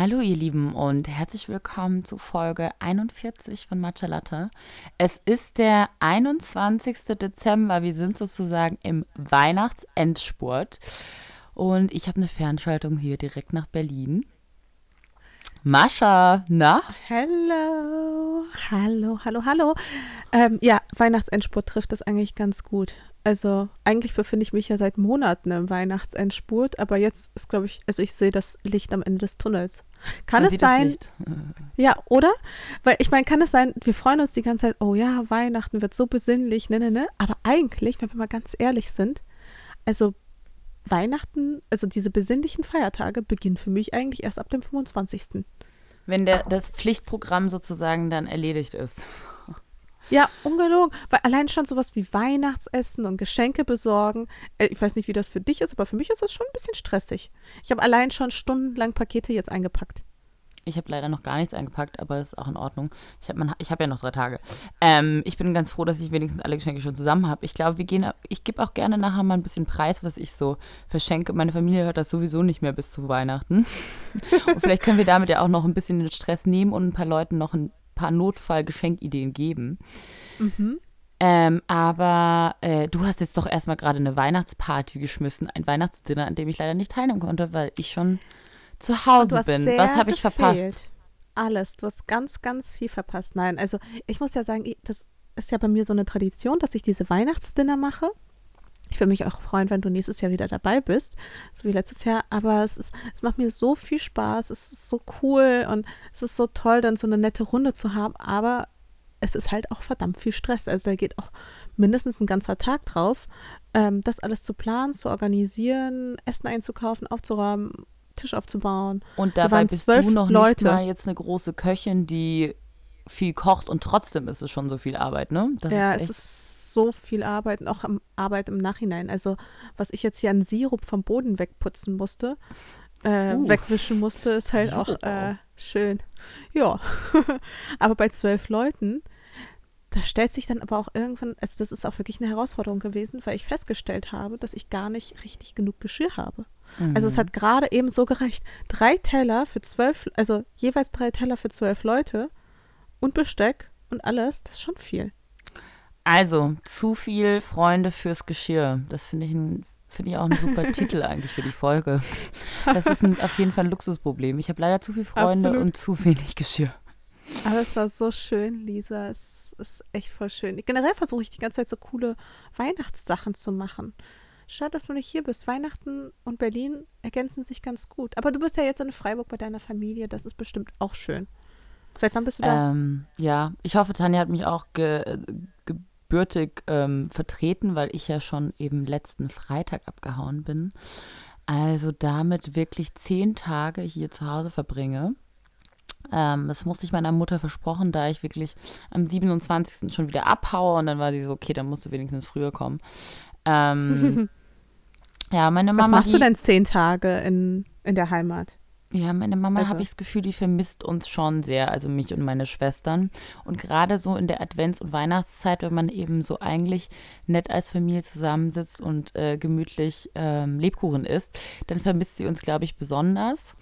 Hallo ihr Lieben und herzlich willkommen zu Folge 41 von Matcha Latte. Es ist der 21. Dezember, wir sind sozusagen im Weihnachtsendspurt und ich habe eine Fernschaltung hier direkt nach Berlin. Mascha, na? Hallo, hallo, hallo, hallo. Ähm, ja, Weihnachtsendspurt trifft das eigentlich ganz gut. Also eigentlich befinde ich mich ja seit Monaten im Weihnachtsendspurt, aber jetzt ist, glaube ich, also ich sehe das Licht am Ende des Tunnels. Kann Man es sein? Ja, oder? Weil ich meine, kann es sein, wir freuen uns die ganze Zeit, oh ja, Weihnachten wird so besinnlich, ne, ne, ne. Aber eigentlich, wenn wir mal ganz ehrlich sind, also Weihnachten, also diese besinnlichen Feiertage beginnen für mich eigentlich erst ab dem 25. Wenn der, das Pflichtprogramm sozusagen dann erledigt ist. Ja, ungelogen. Weil allein schon sowas wie Weihnachtsessen und Geschenke besorgen. Äh, ich weiß nicht, wie das für dich ist, aber für mich ist das schon ein bisschen stressig. Ich habe allein schon stundenlang Pakete jetzt eingepackt. Ich habe leider noch gar nichts eingepackt, aber das ist auch in Ordnung. Ich habe hab ja noch drei Tage. Ähm, ich bin ganz froh, dass ich wenigstens alle Geschenke schon zusammen habe. Ich glaube, wir gehen, ich gebe auch gerne nachher mal ein bisschen Preis, was ich so verschenke. Meine Familie hört das sowieso nicht mehr bis zu Weihnachten. Und vielleicht können wir damit ja auch noch ein bisschen den Stress nehmen und ein paar Leuten noch ein paar Notfall-Geschenkideen geben. Mhm. Ähm, aber äh, du hast jetzt doch erstmal gerade eine Weihnachtsparty geschmissen, ein Weihnachtsdinner, an dem ich leider nicht teilnehmen konnte, weil ich schon zu Hause bin. Was habe ich verpasst? Alles. Du hast ganz, ganz viel verpasst. Nein, also ich muss ja sagen, das ist ja bei mir so eine Tradition, dass ich diese Weihnachtsdinner mache. Ich würde mich auch freuen, wenn du nächstes Jahr wieder dabei bist, so wie letztes Jahr. Aber es, ist, es macht mir so viel Spaß, es ist so cool und es ist so toll, dann so eine nette Runde zu haben. Aber es ist halt auch verdammt viel Stress. Also da geht auch mindestens ein ganzer Tag drauf, ähm, das alles zu planen, zu organisieren, Essen einzukaufen, aufzuräumen Tisch aufzubauen. Und dabei bist du noch Leute. nicht mal jetzt eine große Köchin, die viel kocht und trotzdem ist es schon so viel Arbeit, ne? Das ja, ist es ist so viel Arbeit und auch Arbeit im Nachhinein. Also was ich jetzt hier an Sirup vom Boden wegputzen musste, äh, uh. wegwischen musste, ist halt auch äh, schön. Ja, aber bei zwölf Leuten das stellt sich dann aber auch irgendwann, also das ist auch wirklich eine Herausforderung gewesen, weil ich festgestellt habe, dass ich gar nicht richtig genug Geschirr habe. Mhm. Also es hat gerade eben so gereicht. Drei Teller für zwölf, also jeweils drei Teller für zwölf Leute und Besteck und alles, das ist schon viel. Also, zu viel Freunde fürs Geschirr. Das finde ich ein Finde ich auch ein super Titel eigentlich für die Folge. Das ist ein, auf jeden Fall ein Luxusproblem. Ich habe leider zu viele Freunde Absolut. und zu wenig Geschirr. Aber es war so schön, Lisa. Es ist echt voll schön. Generell versuche ich die ganze Zeit so coole Weihnachtssachen zu machen. Schade, dass du nicht hier bist. Weihnachten und Berlin ergänzen sich ganz gut. Aber du bist ja jetzt in Freiburg bei deiner Familie. Das ist bestimmt auch schön. Seit wann bist du da? Ähm, ja, ich hoffe, Tanja hat mich auch ge gebürtig ähm, vertreten, weil ich ja schon eben letzten Freitag abgehauen bin. Also damit wirklich zehn Tage hier zu Hause verbringe. Ähm, das musste ich meiner Mutter versprochen, da ich wirklich am 27. schon wieder abhaue und dann war sie so, okay, dann musst du wenigstens früher kommen. Ähm, ja, meine Mama. Was machst die, du denn zehn Tage in, in der Heimat? Ja, meine Mama also. habe ich das Gefühl, die vermisst uns schon sehr, also mich und meine Schwestern. Und gerade so in der Advents- und Weihnachtszeit, wenn man eben so eigentlich nett als Familie zusammensitzt und äh, gemütlich ähm, Lebkuchen isst, dann vermisst sie uns, glaube ich, besonders.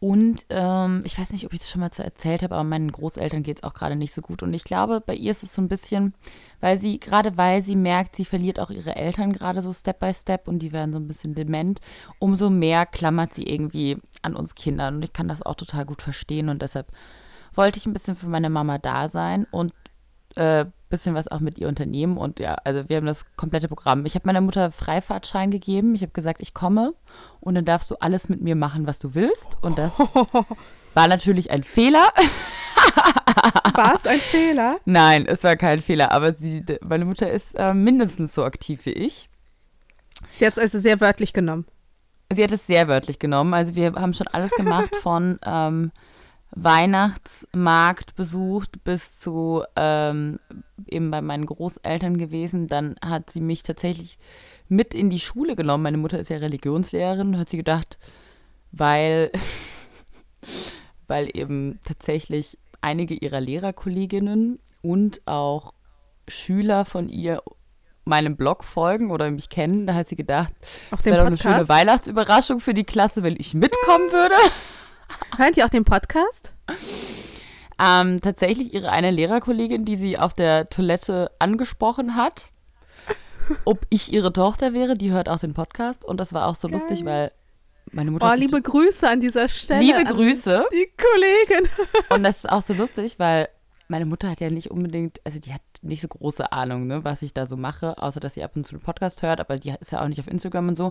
Und ähm, ich weiß nicht, ob ich das schon mal erzählt habe, aber meinen Großeltern geht es auch gerade nicht so gut. Und ich glaube, bei ihr ist es so ein bisschen, weil sie, gerade weil sie merkt, sie verliert auch ihre Eltern gerade so Step by Step und die werden so ein bisschen dement, umso mehr klammert sie irgendwie an uns Kindern. Und ich kann das auch total gut verstehen. Und deshalb wollte ich ein bisschen für meine Mama da sein und äh, bisschen was auch mit ihr unternehmen. Und ja, also wir haben das komplette Programm. Ich habe meiner Mutter Freifahrtschein gegeben. Ich habe gesagt, ich komme und dann darfst du alles mit mir machen, was du willst. Und das war natürlich ein Fehler. War es ein Fehler? Nein, es war kein Fehler. Aber sie, meine Mutter ist äh, mindestens so aktiv wie ich. Sie hat es also sehr wörtlich genommen. Sie hat es sehr wörtlich genommen. Also wir haben schon alles gemacht von ähm, Weihnachtsmarkt besucht, bis zu ähm, eben bei meinen Großeltern gewesen. Dann hat sie mich tatsächlich mit in die Schule genommen. Meine Mutter ist ja Religionslehrerin, hat sie gedacht, weil, weil eben tatsächlich einige ihrer Lehrerkolleginnen und auch Schüler von ihr meinem Blog folgen oder mich kennen. Da hat sie gedacht, das wäre doch eine schöne Weihnachtsüberraschung für die Klasse, wenn ich mitkommen würde. Hören die auch den Podcast? Ähm, tatsächlich ihre eine Lehrerkollegin, die sie auf der Toilette angesprochen hat, ob ich ihre Tochter wäre, die hört auch den Podcast. Und das war auch so Geil. lustig, weil meine Mutter. Oh, liebe Grüße an dieser Stelle. Liebe Grüße. Die Kollegin. Und das ist auch so lustig, weil meine Mutter hat ja nicht unbedingt, also die hat nicht so große Ahnung, ne, was ich da so mache, außer dass sie ab und zu einen Podcast hört, aber die ist ja auch nicht auf Instagram und so.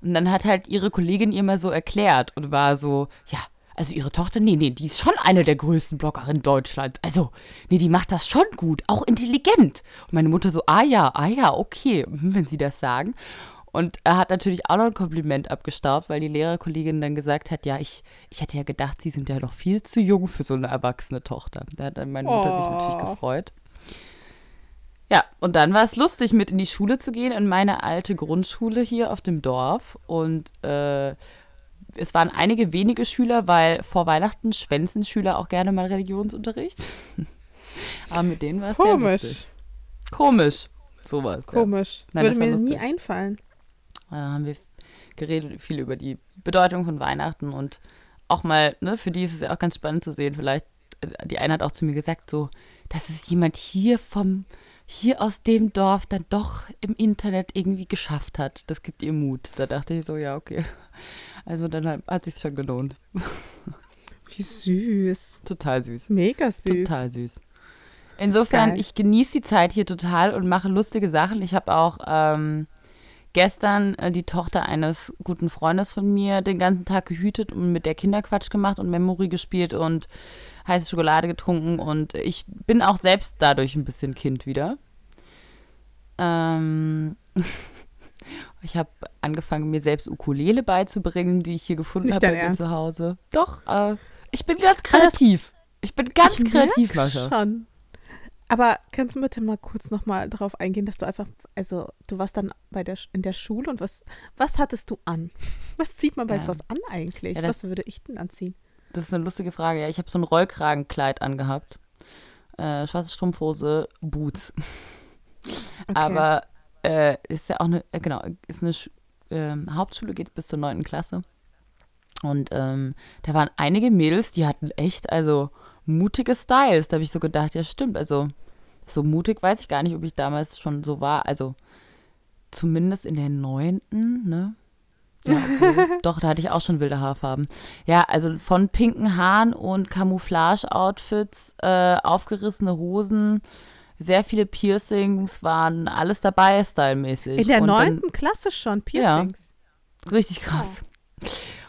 Und dann hat halt ihre Kollegin ihr mal so erklärt und war so, ja, also ihre Tochter, nee, nee, die ist schon eine der größten Bloggerinnen Deutschlands. Also, nee, die macht das schon gut, auch intelligent. Und meine Mutter so, ah ja, ah ja, okay, wenn sie das sagen. Und er hat natürlich auch noch ein Kompliment abgestaubt, weil die Lehrerkollegin dann gesagt hat, ja, ich, ich hätte ja gedacht, sie sind ja noch viel zu jung für so eine erwachsene Tochter. Da hat dann meine Mutter oh. sich natürlich oh. gefreut. Ja, und dann war es lustig, mit in die Schule zu gehen, in meine alte Grundschule hier auf dem Dorf. Und äh, es waren einige wenige Schüler, weil vor Weihnachten schwänzen Schüler auch gerne mal Religionsunterricht. Aber mit denen war es sehr lustig. Komisch. Sowas. Komisch. Ja. Nein, Würde mir lustig. nie einfallen. Da haben wir geredet, viel über die Bedeutung von Weihnachten und auch mal, ne, für die ist es ja auch ganz spannend zu sehen. Vielleicht, also die eine hat auch zu mir gesagt, so, dass es jemand hier vom, hier aus dem Dorf dann doch im Internet irgendwie geschafft hat. Das gibt ihr Mut. Da dachte ich so, ja, okay. Also dann hat, hat sich schon gelohnt. Wie süß. Total süß. Mega süß. Total süß. Insofern, ich genieße die Zeit hier total und mache lustige Sachen. Ich habe auch ähm, gestern äh, die Tochter eines guten Freundes von mir den ganzen Tag gehütet und mit der Kinderquatsch gemacht und Memory gespielt und heiße Schokolade getrunken und ich bin auch selbst dadurch ein bisschen Kind wieder. Ähm, ich habe angefangen, mir selbst Ukulele beizubringen, die ich hier gefunden habe bei mir zu Hause. Doch, äh, ich bin ganz kreativ. Ich bin ganz ich kreativ, Mascha. Schon. Aber kannst du bitte mal kurz nochmal darauf eingehen, dass du einfach, also du warst dann bei der in der Schule und was, was hattest du an? Was zieht man bei ja. sowas an eigentlich? Ja, was würde ich denn anziehen? Das ist eine lustige Frage. Ja, ich habe so ein Rollkragenkleid angehabt. Äh, schwarze Strumpfhose, Boots. Okay. Aber äh, ist ja auch eine, äh, genau, ist eine äh, Hauptschule, geht bis zur 9. Klasse. Und ähm, da waren einige Mädels, die hatten echt, also mutige Styles. Da habe ich so gedacht, ja, stimmt. Also, so mutig weiß ich gar nicht, ob ich damals schon so war. Also, zumindest in der neunten, ne? Ja, okay. doch, da hatte ich auch schon wilde Haarfarben. Ja, also von pinken Haaren und Camouflage-Outfits, äh, aufgerissene Hosen, sehr viele Piercings, waren alles dabei, stylmäßig. In der neunten Klasse schon, Piercings. Ja, richtig krass. Oh.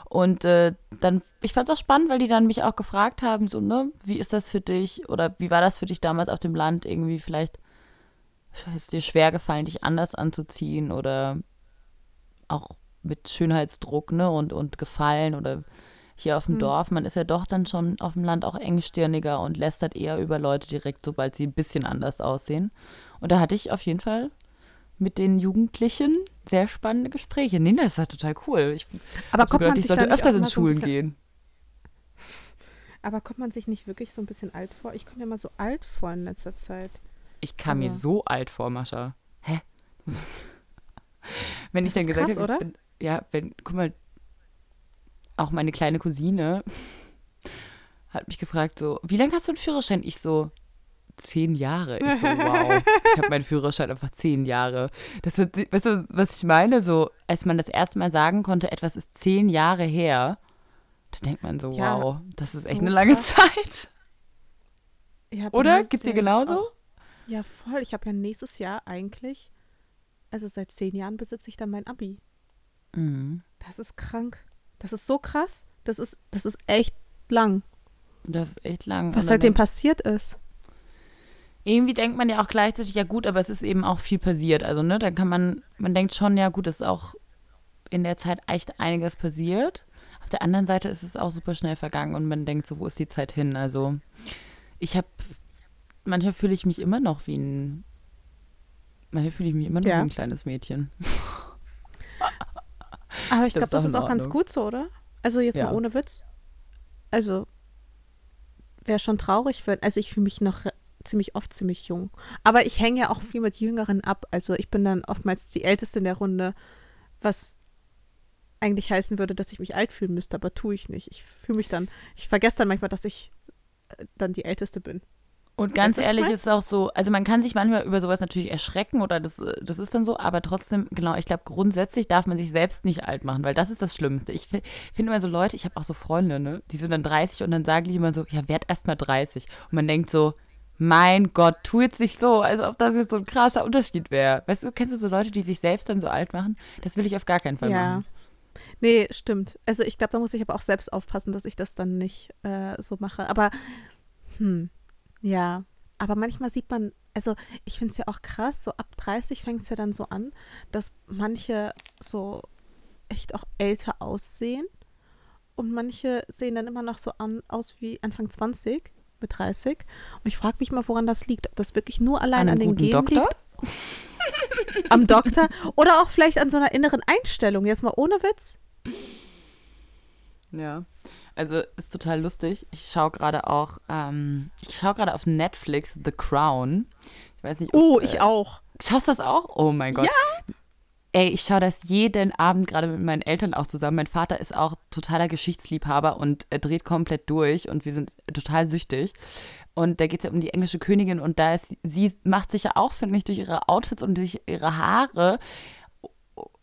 Und äh, dann, ich fand es auch spannend, weil die dann mich auch gefragt haben, so, ne, wie ist das für dich oder wie war das für dich damals auf dem Land irgendwie vielleicht, ist dir schwer gefallen, dich anders anzuziehen oder auch mit Schönheitsdruck, ne, und, und Gefallen oder hier auf dem mhm. Dorf, man ist ja doch dann schon auf dem Land auch engstirniger und lästert eher über Leute direkt, sobald sie ein bisschen anders aussehen. Und da hatte ich auf jeden Fall mit den Jugendlichen sehr spannende Gespräche. Nee, das ist ja total cool. Ich aber kommt gehört, man ich sollte öfters in Schulen so gehen. Aber kommt man sich nicht wirklich so ein bisschen alt vor? Ich komme mir mal so alt vor in letzter Zeit. Ich kam also. mir so alt vor, Mascha. Hä? wenn ich dann gesagt habe, ja, wenn, guck mal, auch meine kleine Cousine hat mich gefragt so, wie lange hast du einen Führerschein? Ich so, zehn Jahre. Ich so, wow. ich habe meinen Führerschein einfach zehn Jahre. Das wird, weißt du, was ich meine? So, als man das erste Mal sagen konnte, etwas ist zehn Jahre her, da denkt man so, ja, wow, das ist so echt eine lange krass. Zeit. Ja, Oder? Geht's dir genauso? Auch, ja, voll. Ich habe ja nächstes Jahr eigentlich, also seit zehn Jahren besitze ich dann mein Abi. Mhm. Das ist krank. Das ist so krass. Das ist, das ist echt lang. Das ist echt lang. Was seitdem passiert ist irgendwie denkt man ja auch gleichzeitig, ja gut, aber es ist eben auch viel passiert. Also, ne, dann kann man, man denkt schon, ja gut, es ist auch in der Zeit echt einiges passiert. Auf der anderen Seite ist es auch super schnell vergangen und man denkt so, wo ist die Zeit hin? Also, ich habe, manchmal fühle ich mich immer noch wie ein, manchmal fühle ich mich immer noch ja. wie ein kleines Mädchen. Aber ich glaube, das ist auch ganz gut so, oder? Also jetzt ja. mal ohne Witz. Also wäre schon traurig, wenn, also ich fühle mich noch ziemlich oft ziemlich jung. Aber ich hänge ja auch viel mit Jüngeren ab. Also ich bin dann oftmals die Älteste in der Runde, was eigentlich heißen würde, dass ich mich alt fühlen müsste, aber tue ich nicht. Ich fühle mich dann, ich vergesse dann manchmal, dass ich äh, dann die Älteste bin. Und ganz ehrlich ist es auch so, also man kann sich manchmal über sowas natürlich erschrecken oder das, das ist dann so, aber trotzdem, genau, ich glaube, grundsätzlich darf man sich selbst nicht alt machen, weil das ist das Schlimmste. Ich finde immer so Leute, ich habe auch so Freunde, ne, die sind dann 30 und dann sagen die immer so, ja, werd erst mal 30. Und man denkt so, mein Gott, tu jetzt nicht so, als ob das jetzt so ein krasser Unterschied wäre. Weißt du, kennst du so Leute, die sich selbst dann so alt machen? Das will ich auf gar keinen Fall ja. machen. Nee, stimmt. Also ich glaube, da muss ich aber auch selbst aufpassen, dass ich das dann nicht äh, so mache. Aber, hm, ja. Aber manchmal sieht man, also ich finde es ja auch krass, so ab 30 fängt es ja dann so an, dass manche so echt auch älter aussehen. Und manche sehen dann immer noch so an, aus wie Anfang 20 mit 30. Und ich frage mich mal, woran das liegt. Ob das wirklich nur allein an, an den Genen Doktor? liegt. Am Doktor. Oder auch vielleicht an so einer inneren Einstellung. Jetzt mal ohne Witz. Ja, also ist total lustig. Ich schaue gerade auch, ähm, ich schaue gerade auf Netflix The Crown. Ich weiß nicht. Ob, oh, ich äh, auch. Schaust du das auch? Oh mein Gott. Ja. Ey, ich schaue das jeden Abend gerade mit meinen Eltern auch zusammen. Mein Vater ist auch totaler Geschichtsliebhaber und er dreht komplett durch und wir sind total süchtig. Und da geht es ja um die englische Königin und da ist, sie macht sich ja auch, finde ich, durch ihre Outfits und durch ihre Haare,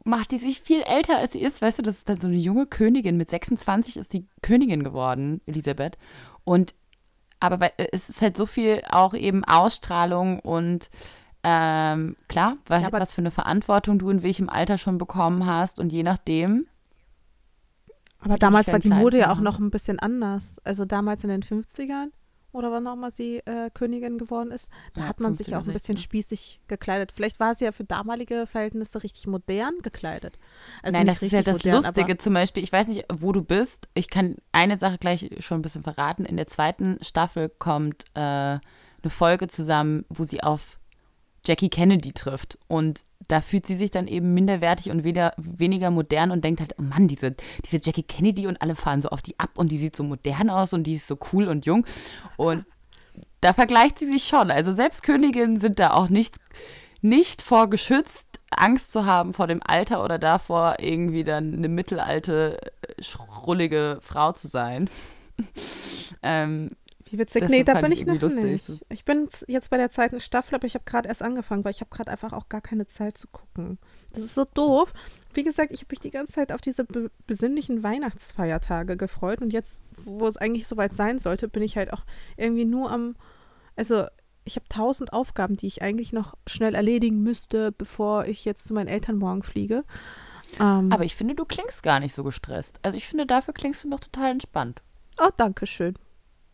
macht die sich viel älter, als sie ist. Weißt du, das ist dann so eine junge Königin. Mit 26 ist die Königin geworden, Elisabeth. Und aber es ist halt so viel auch eben Ausstrahlung und ähm, klar, was, ja, was für eine Verantwortung du in welchem Alter schon bekommen hast und je nachdem. Aber damals war die Mode ja auch noch ein bisschen anders. Also damals in den 50ern oder wann auch mal sie äh, Königin geworden ist, da ja, hat man sich auch ein bisschen spießig gekleidet. Vielleicht war sie ja für damalige Verhältnisse richtig modern gekleidet. Also Nein, das ist ja das modern, Lustige zum Beispiel. Ich weiß nicht, wo du bist. Ich kann eine Sache gleich schon ein bisschen verraten. In der zweiten Staffel kommt äh, eine Folge zusammen, wo sie auf Jackie Kennedy trifft. Und da fühlt sie sich dann eben minderwertig und weder, weniger modern und denkt halt, oh Mann, diese, diese Jackie Kennedy und alle fahren so auf die ab und die sieht so modern aus und die ist so cool und jung. Und da vergleicht sie sich schon. Also selbst Königinnen sind da auch nicht, nicht vor Angst zu haben vor dem Alter oder davor, irgendwie dann eine mittelalte, schrullige Frau zu sein. ähm, wie witzig. nee, da bin ich noch lustig. nicht. Ich bin jetzt bei der zweiten Staffel, aber ich habe gerade erst angefangen, weil ich habe gerade einfach auch gar keine Zeit zu gucken. Das ist so doof. Wie gesagt, ich habe mich die ganze Zeit auf diese be besinnlichen Weihnachtsfeiertage gefreut und jetzt, wo es eigentlich soweit sein sollte, bin ich halt auch irgendwie nur am, also ich habe tausend Aufgaben, die ich eigentlich noch schnell erledigen müsste, bevor ich jetzt zu meinen Eltern morgen fliege. Ähm, aber ich finde, du klingst gar nicht so gestresst. Also ich finde, dafür klingst du noch total entspannt. Oh, danke schön.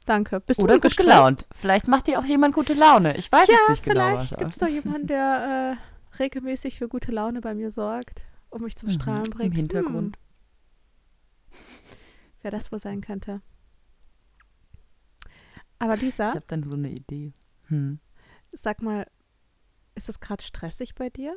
Danke. Bist Oder du gut gelaunt. Vielleicht macht dir auch jemand gute Laune. Ich weiß ja, es nicht genau. Vielleicht gibt es doch jemanden, der äh, regelmäßig für gute Laune bei mir sorgt und mich zum mhm, Strahlen bringt. Im Hintergrund. Hm. Wer das wohl sein könnte. Aber Lisa. Ich habe dann so eine Idee. Hm. Sag mal, ist es gerade stressig bei dir?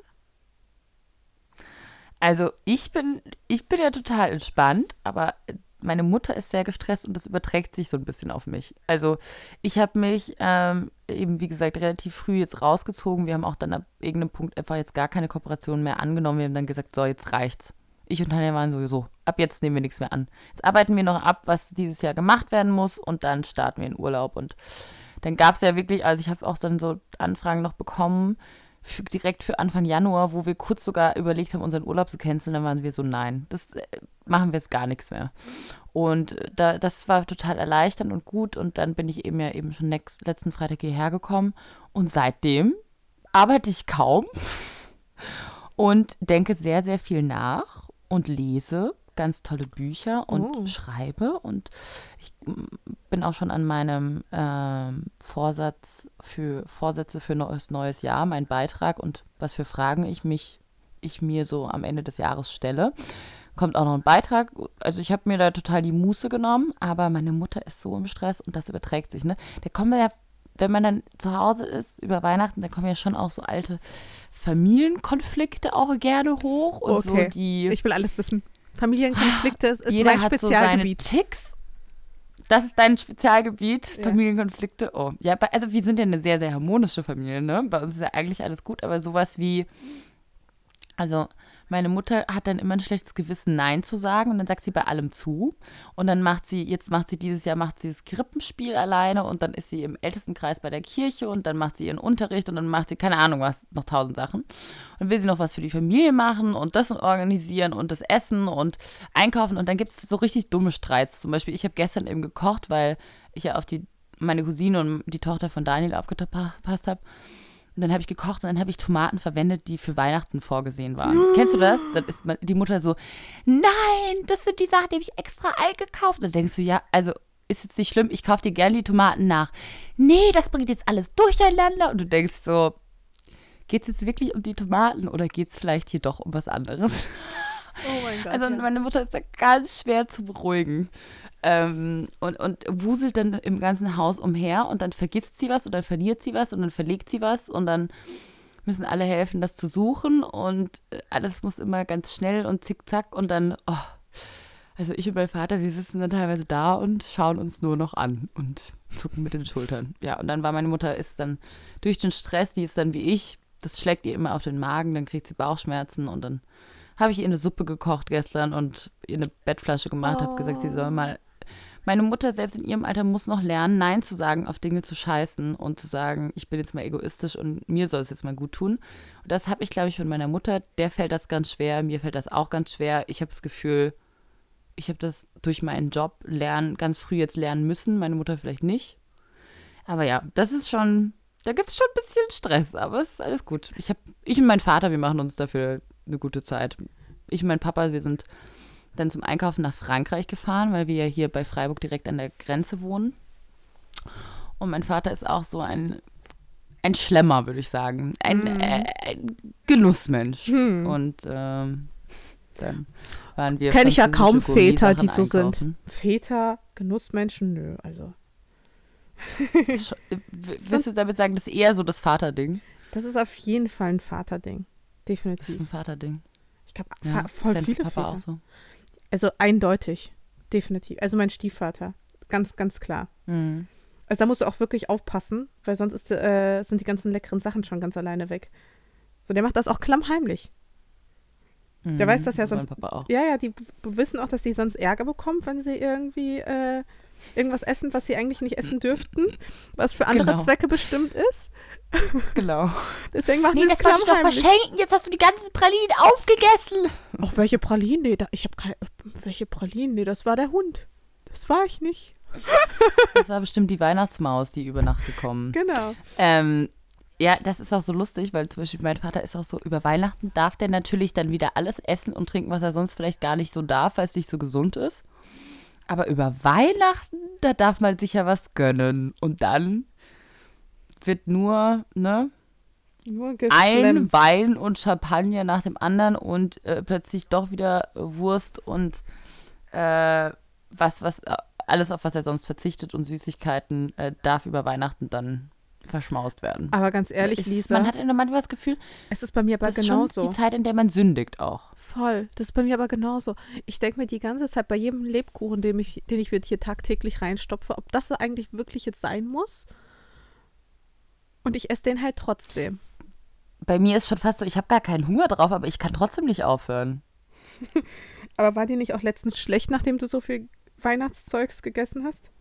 Also ich bin, ich bin ja total entspannt, aber meine Mutter ist sehr gestresst und das überträgt sich so ein bisschen auf mich. Also ich habe mich ähm, eben, wie gesagt, relativ früh jetzt rausgezogen. Wir haben auch dann ab irgendeinem Punkt einfach jetzt gar keine Kooperation mehr angenommen. Wir haben dann gesagt, so, jetzt reicht's. Ich und Tanja waren sowieso, ab jetzt nehmen wir nichts mehr an. Jetzt arbeiten wir noch ab, was dieses Jahr gemacht werden muss und dann starten wir in Urlaub. Und dann gab es ja wirklich, also ich habe auch dann so Anfragen noch bekommen, für, direkt für Anfang Januar, wo wir kurz sogar überlegt haben, unseren Urlaub zu canceln, dann waren wir so, nein, das äh, machen wir jetzt gar nichts mehr. Und äh, da, das war total erleichternd und gut. Und dann bin ich eben ja eben schon next, letzten Freitag hierher gekommen. Und seitdem arbeite ich kaum und denke sehr, sehr viel nach und lese ganz tolle Bücher und oh. schreibe. Und ich bin auch schon an meinem ähm, Vorsatz für Vorsätze für neues, neues Jahr, mein Beitrag und was für Fragen ich mich, ich mir so am Ende des Jahres stelle. Kommt auch noch ein Beitrag. Also ich habe mir da total die Muße genommen, aber meine Mutter ist so im Stress und das überträgt sich. Ne? Da kommen ja, wenn man dann zu Hause ist über Weihnachten, da kommen ja schon auch so alte Familienkonflikte auch gerne hoch und okay. so die. Ich will alles wissen. Familienkonflikte ist, ist Jeder mein Spezialgebiet. So seine Ticks. Das ist dein Spezialgebiet, ja. Familienkonflikte. Oh, ja, also wir sind ja eine sehr, sehr harmonische Familie, ne? Bei uns ist ja eigentlich alles gut, aber sowas wie, also meine Mutter hat dann immer ein schlechtes Gewissen, Nein zu sagen und dann sagt sie bei allem zu. Und dann macht sie, jetzt macht sie dieses Jahr, macht sie das Krippenspiel alleine und dann ist sie im Ältestenkreis bei der Kirche und dann macht sie ihren Unterricht und dann macht sie, keine Ahnung was, noch tausend Sachen. Und dann will sie noch was für die Familie machen und das organisieren und das Essen und einkaufen und dann gibt es so richtig dumme Streits. Zum Beispiel, ich habe gestern eben gekocht, weil ich ja auf die meine Cousine und die Tochter von Daniel aufgepasst habe. Und dann habe ich gekocht und dann habe ich Tomaten verwendet, die für Weihnachten vorgesehen waren. Kennst du das? Dann ist die Mutter so, nein, das sind die Sachen, die habe ich extra eingekauft. Und dann denkst du, ja, also ist jetzt nicht schlimm, ich kaufe dir gerne die Tomaten nach. Nee, das bringt jetzt alles durcheinander. Und du denkst so, geht es jetzt wirklich um die Tomaten oder geht es vielleicht hier doch um was anderes? Oh mein Gott. Also meine Mutter ist da ganz schwer zu beruhigen. Ähm, und, und wuselt dann im ganzen Haus umher und dann vergisst sie was und dann verliert sie was und dann verlegt sie was und dann müssen alle helfen, das zu suchen und äh, alles muss immer ganz schnell und zickzack und dann, oh, also ich und mein Vater, wir sitzen dann teilweise da und schauen uns nur noch an und zucken mit den Schultern. Ja, und dann war meine Mutter ist dann durch den Stress, die ist dann wie ich, das schlägt ihr immer auf den Magen, dann kriegt sie Bauchschmerzen und dann habe ich ihr eine Suppe gekocht gestern und ihr eine Bettflasche gemacht, oh. habe gesagt, sie soll mal meine Mutter selbst in ihrem Alter muss noch lernen, Nein zu sagen, auf Dinge zu scheißen und zu sagen, ich bin jetzt mal egoistisch und mir soll es jetzt mal gut tun. Und das habe ich, glaube ich, von meiner Mutter. Der fällt das ganz schwer, mir fällt das auch ganz schwer. Ich habe das Gefühl, ich habe das durch meinen Job lernen, ganz früh jetzt lernen müssen, meine Mutter vielleicht nicht. Aber ja, das ist schon, da gibt es schon ein bisschen Stress, aber es ist alles gut. Ich, hab, ich und mein Vater, wir machen uns dafür eine gute Zeit. Ich und mein Papa, wir sind dann zum Einkaufen nach Frankreich gefahren, weil wir ja hier bei Freiburg direkt an der Grenze wohnen. Und mein Vater ist auch so ein, ein Schlemmer, würde ich sagen. Ein, mm. äh, ein Genussmensch. Mm. Und ähm, dann waren wir. Kenne ich ja kaum Väter, die so einkaufen. sind. Väter, Genussmenschen, nö, also. Willst du damit sagen, das ist eher so das Vaterding? Das ist auf jeden Fall ein Vaterding. Definitiv. Das ist ein Vaterding. Ich glaube, ja, voll viele Papa Väter. Auch so. Also eindeutig, definitiv. Also mein Stiefvater, ganz, ganz klar. Mhm. Also da musst du auch wirklich aufpassen, weil sonst ist, äh, sind die ganzen leckeren Sachen schon ganz alleine weg. So, der macht das auch klammheimlich. Mhm, der weiß das ja sonst. Ja, ja, die wissen auch, dass sie sonst Ärger bekommen, wenn sie irgendwie äh, irgendwas essen, was sie eigentlich nicht essen dürften, was für andere genau. Zwecke bestimmt ist. Genau. Deswegen machen nee, das wollte ich doch verschenken. Jetzt hast du die ganzen Pralinen aufgegessen. Ach, welche Pralinen? Nee, da, ich habe keine. Welche Pralinen? Nee, das war der Hund. Das war ich nicht. Das war bestimmt die Weihnachtsmaus, die über Nacht gekommen. Genau. Ähm, ja, das ist auch so lustig, weil zum Beispiel mein Vater ist auch so, über Weihnachten darf der natürlich dann wieder alles essen und trinken, was er sonst vielleicht gar nicht so darf, weil es nicht so gesund ist. Aber über Weihnachten, da darf man sich ja was gönnen. Und dann wird nur, ne? Nur ein Wein und Champagner nach dem anderen und äh, plötzlich doch wieder Wurst und äh, was, was, äh, alles, auf was er sonst verzichtet und Süßigkeiten, äh, darf über Weihnachten dann verschmaust werden. Aber ganz ehrlich, ist, Lisa. Man hat immer manchmal das Gefühl, es ist bei mir aber das genauso. Ist schon die Zeit, in der man sündigt auch. Voll. Das ist bei mir aber genauso. Ich denke mir die ganze Zeit bei jedem Lebkuchen, den ich, den ich hier tagtäglich reinstopfe, ob das eigentlich wirklich jetzt sein muss. Und ich esse den halt trotzdem. Bei mir ist schon fast so, ich habe gar keinen Hunger drauf, aber ich kann trotzdem nicht aufhören. aber war dir nicht auch letztens schlecht, nachdem du so viel Weihnachtszeugs gegessen hast?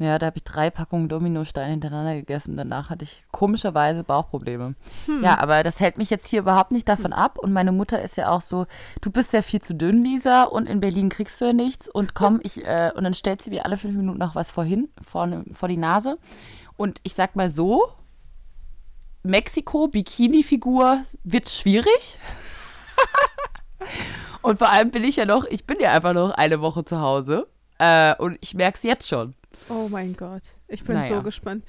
Ja, da habe ich drei Packungen Dominosteine hintereinander gegessen. Danach hatte ich komischerweise Bauchprobleme. Hm. Ja, aber das hält mich jetzt hier überhaupt nicht davon ab. Und meine Mutter ist ja auch so, du bist ja viel zu dünn, Lisa, und in Berlin kriegst du ja nichts. Und komm, ich, äh, und dann stellt sie mir alle fünf Minuten noch was vorhin, vor, vor die Nase. Und ich sag mal so, Mexiko, Bikini-Figur wird schwierig. und vor allem bin ich ja noch, ich bin ja einfach noch eine Woche zu Hause. Äh, und ich merke es jetzt schon. Oh mein Gott. Ich bin naja. so gespannt.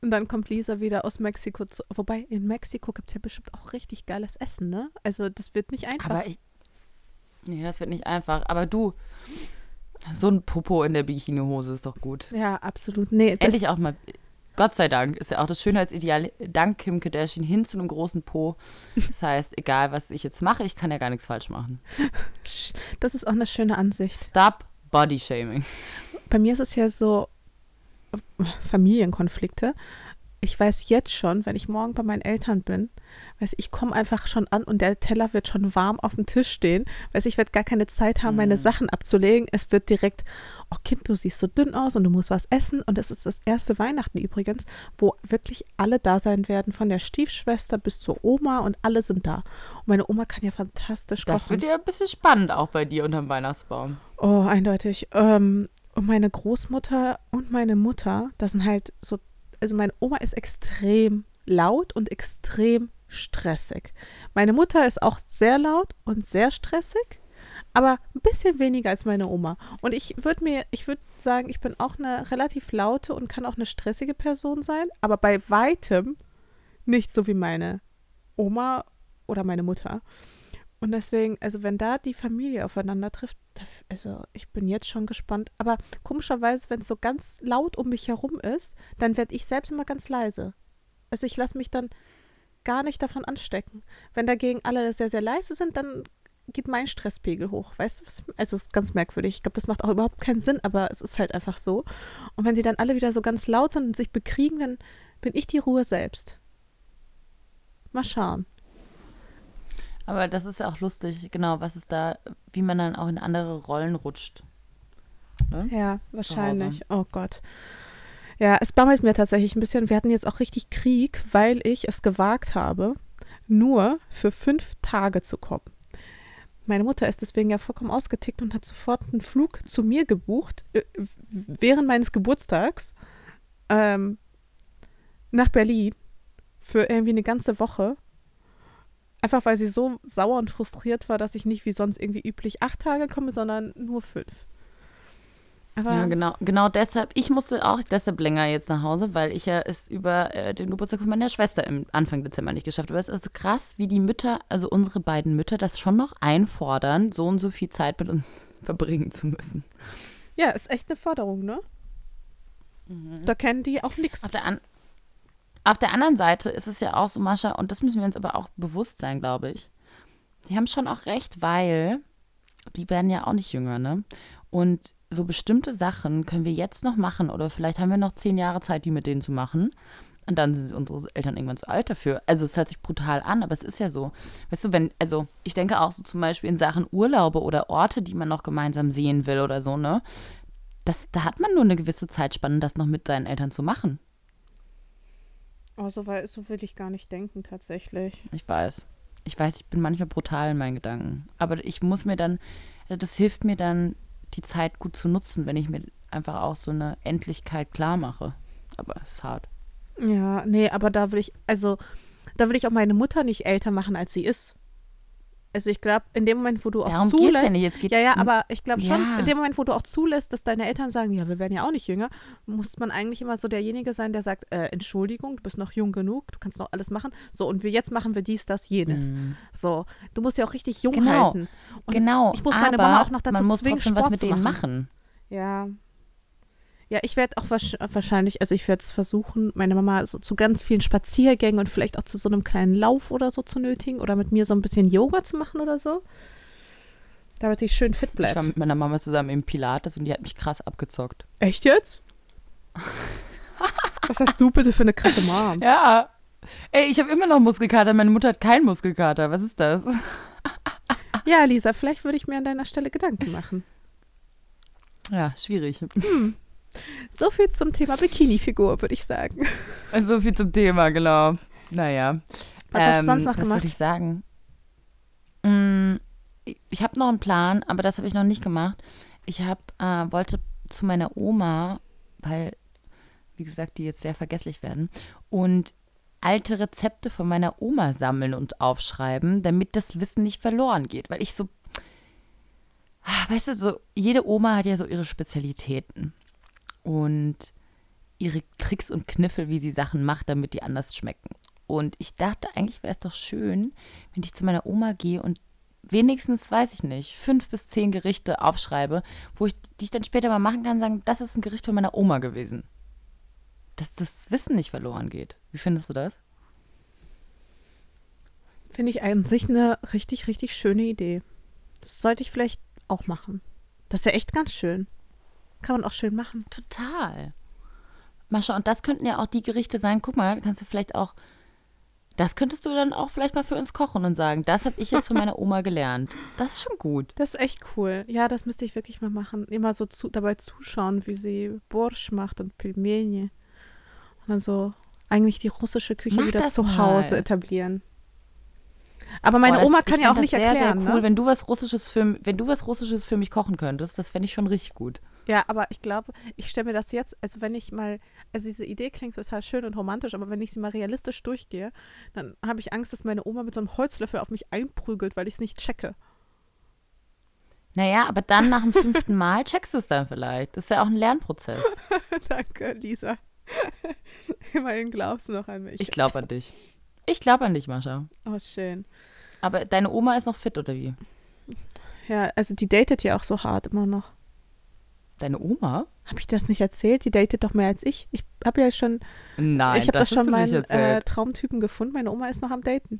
Und dann kommt Lisa wieder aus Mexiko zu. Wobei, in Mexiko gibt es ja bestimmt auch richtig geiles Essen, ne? Also, das wird nicht einfach. Aber ich. Nee, das wird nicht einfach. Aber du, so ein Popo in der Bikinihose ist doch gut. Ja, absolut. Nee, Endlich auch mal. Gott sei Dank ist ja auch das Schönheitsideal dank Kim Kardashian hin zu einem großen Po. Das heißt, egal was ich jetzt mache, ich kann ja gar nichts falsch machen. Das ist auch eine schöne Ansicht. Stop Body Shaming bei mir ist es ja so, Familienkonflikte. ich weiß jetzt schon, wenn ich morgen bei meinen Eltern bin, weiß ich, komme einfach schon an und der Teller wird schon warm auf dem Tisch stehen. Weiß ich, werde gar keine Zeit haben, meine mhm. Sachen abzulegen. Es wird direkt, oh Kind, du siehst so dünn aus und du musst was essen. Und es ist das erste Weihnachten übrigens, wo wirklich alle da sein werden, von der Stiefschwester bis zur Oma und alle sind da. Und meine Oma kann ja fantastisch kochen. Das wird ja ein bisschen spannend auch bei dir unterm Weihnachtsbaum. Oh, eindeutig. Ähm, und meine Großmutter und meine Mutter, das sind halt so also meine Oma ist extrem laut und extrem stressig. Meine Mutter ist auch sehr laut und sehr stressig, aber ein bisschen weniger als meine Oma. Und ich würde mir, ich würde sagen, ich bin auch eine relativ laute und kann auch eine stressige Person sein, aber bei weitem nicht so wie meine Oma oder meine Mutter. Und deswegen, also wenn da die Familie aufeinander trifft, also ich bin jetzt schon gespannt. Aber komischerweise, wenn es so ganz laut um mich herum ist, dann werde ich selbst immer ganz leise. Also ich lasse mich dann gar nicht davon anstecken. Wenn dagegen alle sehr, sehr leise sind, dann geht mein Stresspegel hoch. Weißt du, was? Also es ist ganz merkwürdig. Ich glaube, das macht auch überhaupt keinen Sinn, aber es ist halt einfach so. Und wenn die dann alle wieder so ganz laut sind und sich bekriegen, dann bin ich die Ruhe selbst. Mal schauen. Aber das ist ja auch lustig, genau, was ist da, wie man dann auch in andere Rollen rutscht. Ne? Ja, wahrscheinlich. Oh Gott. Ja, es bammelt mir tatsächlich ein bisschen. Wir hatten jetzt auch richtig Krieg, weil ich es gewagt habe, nur für fünf Tage zu kommen. Meine Mutter ist deswegen ja vollkommen ausgetickt und hat sofort einen Flug zu mir gebucht, äh, während meines Geburtstags, ähm, nach Berlin für irgendwie eine ganze Woche. Einfach weil sie so sauer und frustriert war, dass ich nicht wie sonst irgendwie üblich acht Tage komme, sondern nur fünf. Aber ja, genau, genau deshalb. Ich musste auch deshalb länger jetzt nach Hause, weil ich ja es über äh, den Geburtstag von meiner Schwester im Anfang Dezember nicht geschafft habe. Es ist also krass, wie die Mütter, also unsere beiden Mütter, das schon noch einfordern, so und so viel Zeit mit uns verbringen zu müssen. Ja, ist echt eine Forderung, ne? Mhm. Da kennen die auch nichts. Auf der, an auf der anderen Seite ist es ja auch so, Mascha, und das müssen wir uns aber auch bewusst sein, glaube ich. Die haben schon auch recht, weil die werden ja auch nicht jünger, ne? Und so bestimmte Sachen können wir jetzt noch machen oder vielleicht haben wir noch zehn Jahre Zeit, die mit denen zu machen. Und dann sind unsere Eltern irgendwann zu alt dafür. Also es hört sich brutal an, aber es ist ja so. Weißt du, wenn, also ich denke auch so zum Beispiel in Sachen Urlaube oder Orte, die man noch gemeinsam sehen will oder so, ne? Das, da hat man nur eine gewisse Zeitspanne, das noch mit seinen Eltern zu machen. Oh, so, weil, so will ich gar nicht denken, tatsächlich. Ich weiß. Ich weiß, ich bin manchmal brutal in meinen Gedanken. Aber ich muss mir dann, also das hilft mir dann, die Zeit gut zu nutzen, wenn ich mir einfach auch so eine Endlichkeit klar mache. Aber es ist hart. Ja, nee, aber da will ich, also, da will ich auch meine Mutter nicht älter machen, als sie ist. Also ich glaube, in dem Moment, wo du auch Darum zulässt, ja, nicht. Es geht, ja, ja, aber ich glaube schon, ja. in dem Moment, wo du auch zulässt, dass deine Eltern sagen, ja, wir werden ja auch nicht jünger, muss man eigentlich immer so derjenige sein, der sagt, äh, Entschuldigung, du bist noch jung genug, du kannst noch alles machen. So und wir jetzt machen wir dies, das, jenes. Mhm. So, du musst ja auch richtig jung genau. halten. Und genau. Ich muss meine Mama auch noch dazu man muss zwingen, Sport was mit denen machen. Ja, ja, ich werde auch wahrscheinlich, also ich werde es versuchen, meine Mama so zu ganz vielen Spaziergängen und vielleicht auch zu so einem kleinen Lauf oder so zu nötigen oder mit mir so ein bisschen Yoga zu machen oder so. Damit ich schön fit bleibe. Ich war mit meiner Mama zusammen im Pilates und die hat mich krass abgezockt. Echt jetzt? Was hast du bitte für eine krasse Mom? Ja. Ey, ich habe immer noch Muskelkater. Meine Mutter hat keinen Muskelkater. Was ist das? ja, Lisa, vielleicht würde ich mir an deiner Stelle Gedanken machen. Ja, schwierig. Hm. So viel zum Thema Bikini-Figur, würde ich sagen. So viel zum Thema, genau. Naja. Was ähm, hast du sonst ähm, noch gemacht? Was würde ich sagen? Mm, ich habe noch einen Plan, aber das habe ich noch nicht gemacht. Ich hab, äh, wollte zu meiner Oma, weil, wie gesagt, die jetzt sehr vergesslich werden, und alte Rezepte von meiner Oma sammeln und aufschreiben, damit das Wissen nicht verloren geht. Weil ich so, ah, weißt du, so jede Oma hat ja so ihre Spezialitäten und ihre Tricks und Kniffel, wie sie Sachen macht, damit die anders schmecken. Und ich dachte, eigentlich wäre es doch schön, wenn ich zu meiner Oma gehe und wenigstens, weiß ich nicht, fünf bis zehn Gerichte aufschreibe, wo ich die ich dann später mal machen kann, sagen, das ist ein Gericht von meiner Oma gewesen. Dass das Wissen nicht verloren geht. Wie findest du das? Finde ich an sich eine richtig, richtig schöne Idee. Das sollte ich vielleicht auch machen. Das wäre echt ganz schön. Kann man auch schön machen. Total. Mascha, und das könnten ja auch die Gerichte sein. Guck mal, kannst du vielleicht auch, das könntest du dann auch vielleicht mal für uns kochen und sagen, das habe ich jetzt von meiner Oma gelernt. Das ist schon gut. Das ist echt cool. Ja, das müsste ich wirklich mal machen. Immer so zu, dabei zuschauen, wie sie Borsch macht und Pilmeni. Und dann so eigentlich die russische Küche Mach wieder zu Hause etablieren. Aber meine oh, Oma kann ja auch nicht sehr, erklären. Sehr cool, ne? wenn du was Russisches für, wenn du was Russisches für mich kochen könntest, das fände ich schon richtig gut. Ja, aber ich glaube, ich stelle mir das jetzt, also wenn ich mal, also diese Idee klingt total schön und romantisch, aber wenn ich sie mal realistisch durchgehe, dann habe ich Angst, dass meine Oma mit so einem Holzlöffel auf mich einprügelt, weil ich es nicht checke. Naja, aber dann nach dem fünften Mal checkst du es dann vielleicht. Das ist ja auch ein Lernprozess. Danke, Lisa. Immerhin glaubst du noch an mich. Ich glaube an dich. Ich glaube an dich, Mascha. Oh, schön. Aber deine Oma ist noch fit, oder wie? Ja, also die datet ja auch so hart immer noch. Deine Oma? Habe ich das nicht erzählt? Die datet doch mehr als ich. Ich habe ja schon. Nein, ich habe das schon meinen äh, Traumtypen gefunden. Meine Oma ist noch am Daten.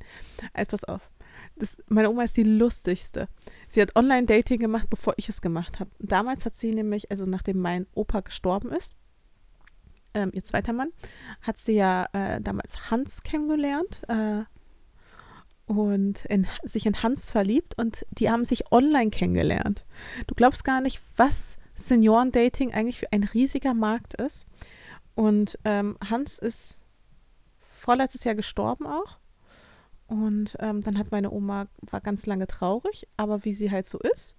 Also pass auf. Das, meine Oma ist die lustigste. Sie hat Online-Dating gemacht, bevor ich es gemacht habe. Damals hat sie nämlich, also nachdem mein Opa gestorben ist, ähm, ihr zweiter Mann, hat sie ja äh, damals Hans kennengelernt äh, und in, sich in Hans verliebt und die haben sich online kennengelernt. Du glaubst gar nicht, was Seniorendating eigentlich ein riesiger Markt ist. Und ähm, Hans ist vorletztes Jahr gestorben auch. Und ähm, dann hat meine Oma, war ganz lange traurig, aber wie sie halt so ist,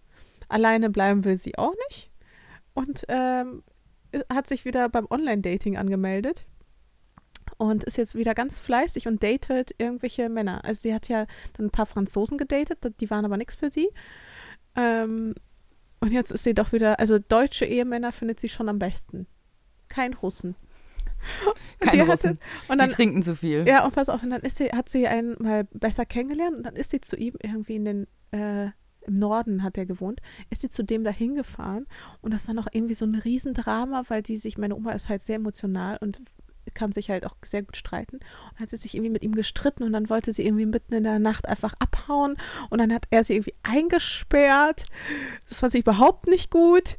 alleine bleiben will sie auch nicht. Und ähm, hat sich wieder beim Online-Dating angemeldet und ist jetzt wieder ganz fleißig und datet irgendwelche Männer. Also sie hat ja dann ein paar Franzosen gedatet, die waren aber nichts für sie. Ähm, und jetzt ist sie doch wieder, also deutsche Ehemänner findet sie schon am besten. Kein Russen. Keine Russen. Hatte, und dann, die trinken zu viel. Ja, und pass auf, und dann ist sie, hat sie einen mal besser kennengelernt und dann ist sie zu ihm irgendwie in den, äh, im Norden hat er gewohnt, ist sie zu dem da hingefahren und das war noch irgendwie so ein Riesendrama, weil die sich, meine Oma ist halt sehr emotional und kann sich halt auch sehr gut streiten. Und hat sie sich irgendwie mit ihm gestritten und dann wollte sie irgendwie mitten in der Nacht einfach abhauen und dann hat er sie irgendwie eingesperrt. Das fand sie überhaupt nicht gut.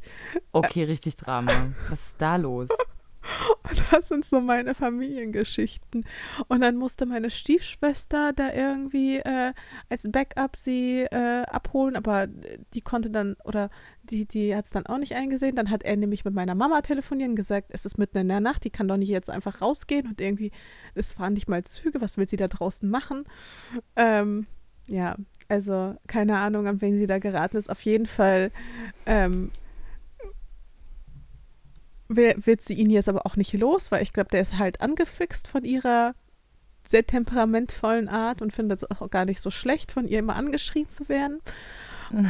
Okay, richtig Drama. Was ist da los? Und das sind so meine Familiengeschichten. Und dann musste meine Stiefschwester da irgendwie äh, als Backup sie äh, abholen, aber die konnte dann, oder die, die hat es dann auch nicht eingesehen. Dann hat er nämlich mit meiner Mama telefoniert und gesagt, es ist mitten in der Nacht, die kann doch nicht jetzt einfach rausgehen und irgendwie, es fahren nicht mal Züge, was will sie da draußen machen? Ähm, ja, also keine Ahnung, an wen sie da geraten ist. Auf jeden Fall ähm, wird sie ihn jetzt aber auch nicht los, weil ich glaube, der ist halt angefixt von ihrer sehr temperamentvollen Art und findet es auch gar nicht so schlecht, von ihr immer angeschrien zu werden. und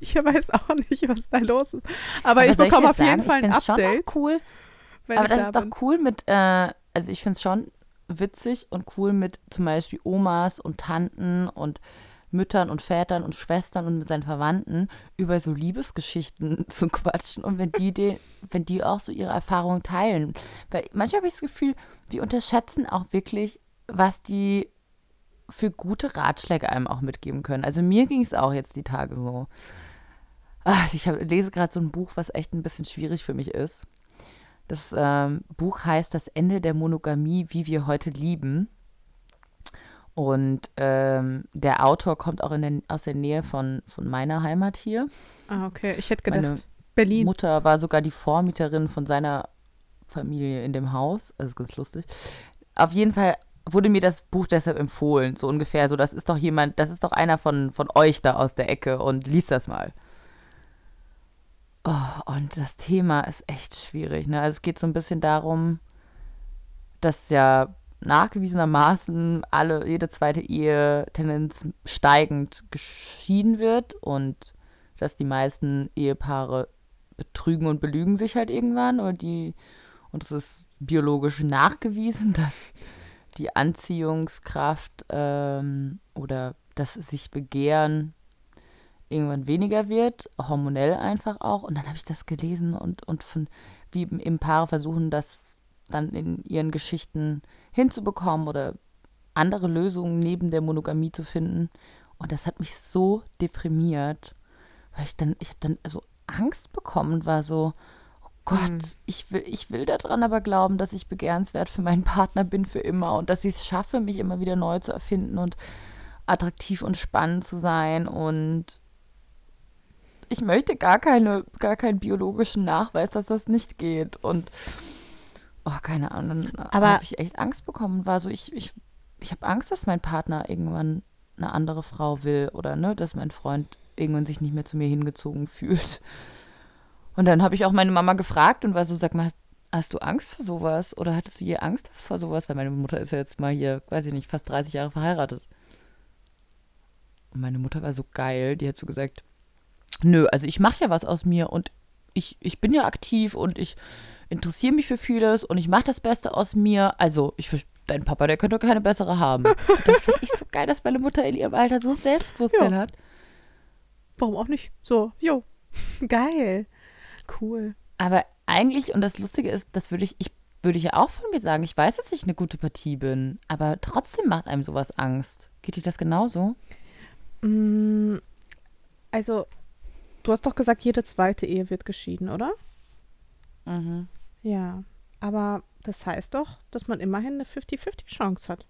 ich weiß auch nicht, was da los ist. Aber, aber ich bekomme auf jeden Fall ein Update. Cool. Aber das ist bin. doch cool mit, äh, also ich finde es schon witzig und cool mit zum Beispiel Omas und Tanten und Müttern und Vätern und Schwestern und mit seinen Verwandten über so Liebesgeschichten zu quatschen und wenn die den, wenn die auch so ihre Erfahrungen teilen. Weil manchmal habe ich das Gefühl, wir unterschätzen auch wirklich, was die für gute Ratschläge einem auch mitgeben können. Also mir ging es auch jetzt die Tage so. Ach, ich hab, lese gerade so ein Buch, was echt ein bisschen schwierig für mich ist. Das ähm, Buch heißt Das Ende der Monogamie, wie wir heute lieben. Und ähm, der Autor kommt auch in den, aus der Nähe von, von meiner Heimat hier. Ah, okay. Ich hätte gedacht, Meine Berlin. Mutter war sogar die Vormieterin von seiner Familie in dem Haus. Also ganz lustig. Auf jeden Fall wurde mir das Buch deshalb empfohlen, so ungefähr. So, das ist doch jemand, das ist doch einer von, von euch da aus der Ecke und liest das mal. Oh, und das Thema ist echt schwierig. Ne? Also es geht so ein bisschen darum, dass ja nachgewiesenermaßen alle, jede zweite Ehe Tendenz steigend geschieden wird und dass die meisten Ehepaare betrügen und belügen sich halt irgendwann und die und es ist biologisch nachgewiesen, dass die Anziehungskraft ähm, oder das sich begehren irgendwann weniger wird, hormonell einfach auch. Und dann habe ich das gelesen und, und von wie eben Paare versuchen, das dann in ihren Geschichten hinzubekommen oder andere Lösungen neben der Monogamie zu finden. Und das hat mich so deprimiert, weil ich dann, ich habe dann so Angst bekommen, war so, oh Gott, mhm. ich will, ich will daran aber glauben, dass ich begehrenswert für meinen Partner bin für immer und dass ich es schaffe, mich immer wieder neu zu erfinden und attraktiv und spannend zu sein und ich möchte gar keine, gar keinen biologischen Nachweis, dass das nicht geht. Und oh, keine Ahnung, aber habe ich echt Angst bekommen. War so, ich, ich, ich habe Angst, dass mein Partner irgendwann eine andere Frau will oder ne, dass mein Freund irgendwann sich nicht mehr zu mir hingezogen fühlt. Und dann habe ich auch meine Mama gefragt und war so, sag mal, hast du Angst vor sowas? Oder hattest du je Angst vor sowas? Weil meine Mutter ist ja jetzt mal hier, weiß ich nicht, fast 30 Jahre verheiratet. Und meine Mutter war so geil, die hat so gesagt, nö, also ich mache ja was aus mir und ich, ich bin ja aktiv und ich interessiere mich für vieles und ich mache das Beste aus mir. Also, ich dein Papa, der könnte keine bessere haben. das finde ich so geil, dass meine Mutter in ihrem Alter so ein Selbstbewusstsein ja. hat. Warum auch nicht? So, jo, geil. Cool. Aber eigentlich, und das Lustige ist, das würde ich, ich würde ich ja auch von mir sagen, ich weiß, dass ich eine gute Partie bin, aber trotzdem macht einem sowas Angst. Geht dir das genauso? Mm, also, du hast doch gesagt, jede zweite Ehe wird geschieden, oder? Mhm. Ja, aber das heißt doch, dass man immerhin eine 50-50 Chance hat.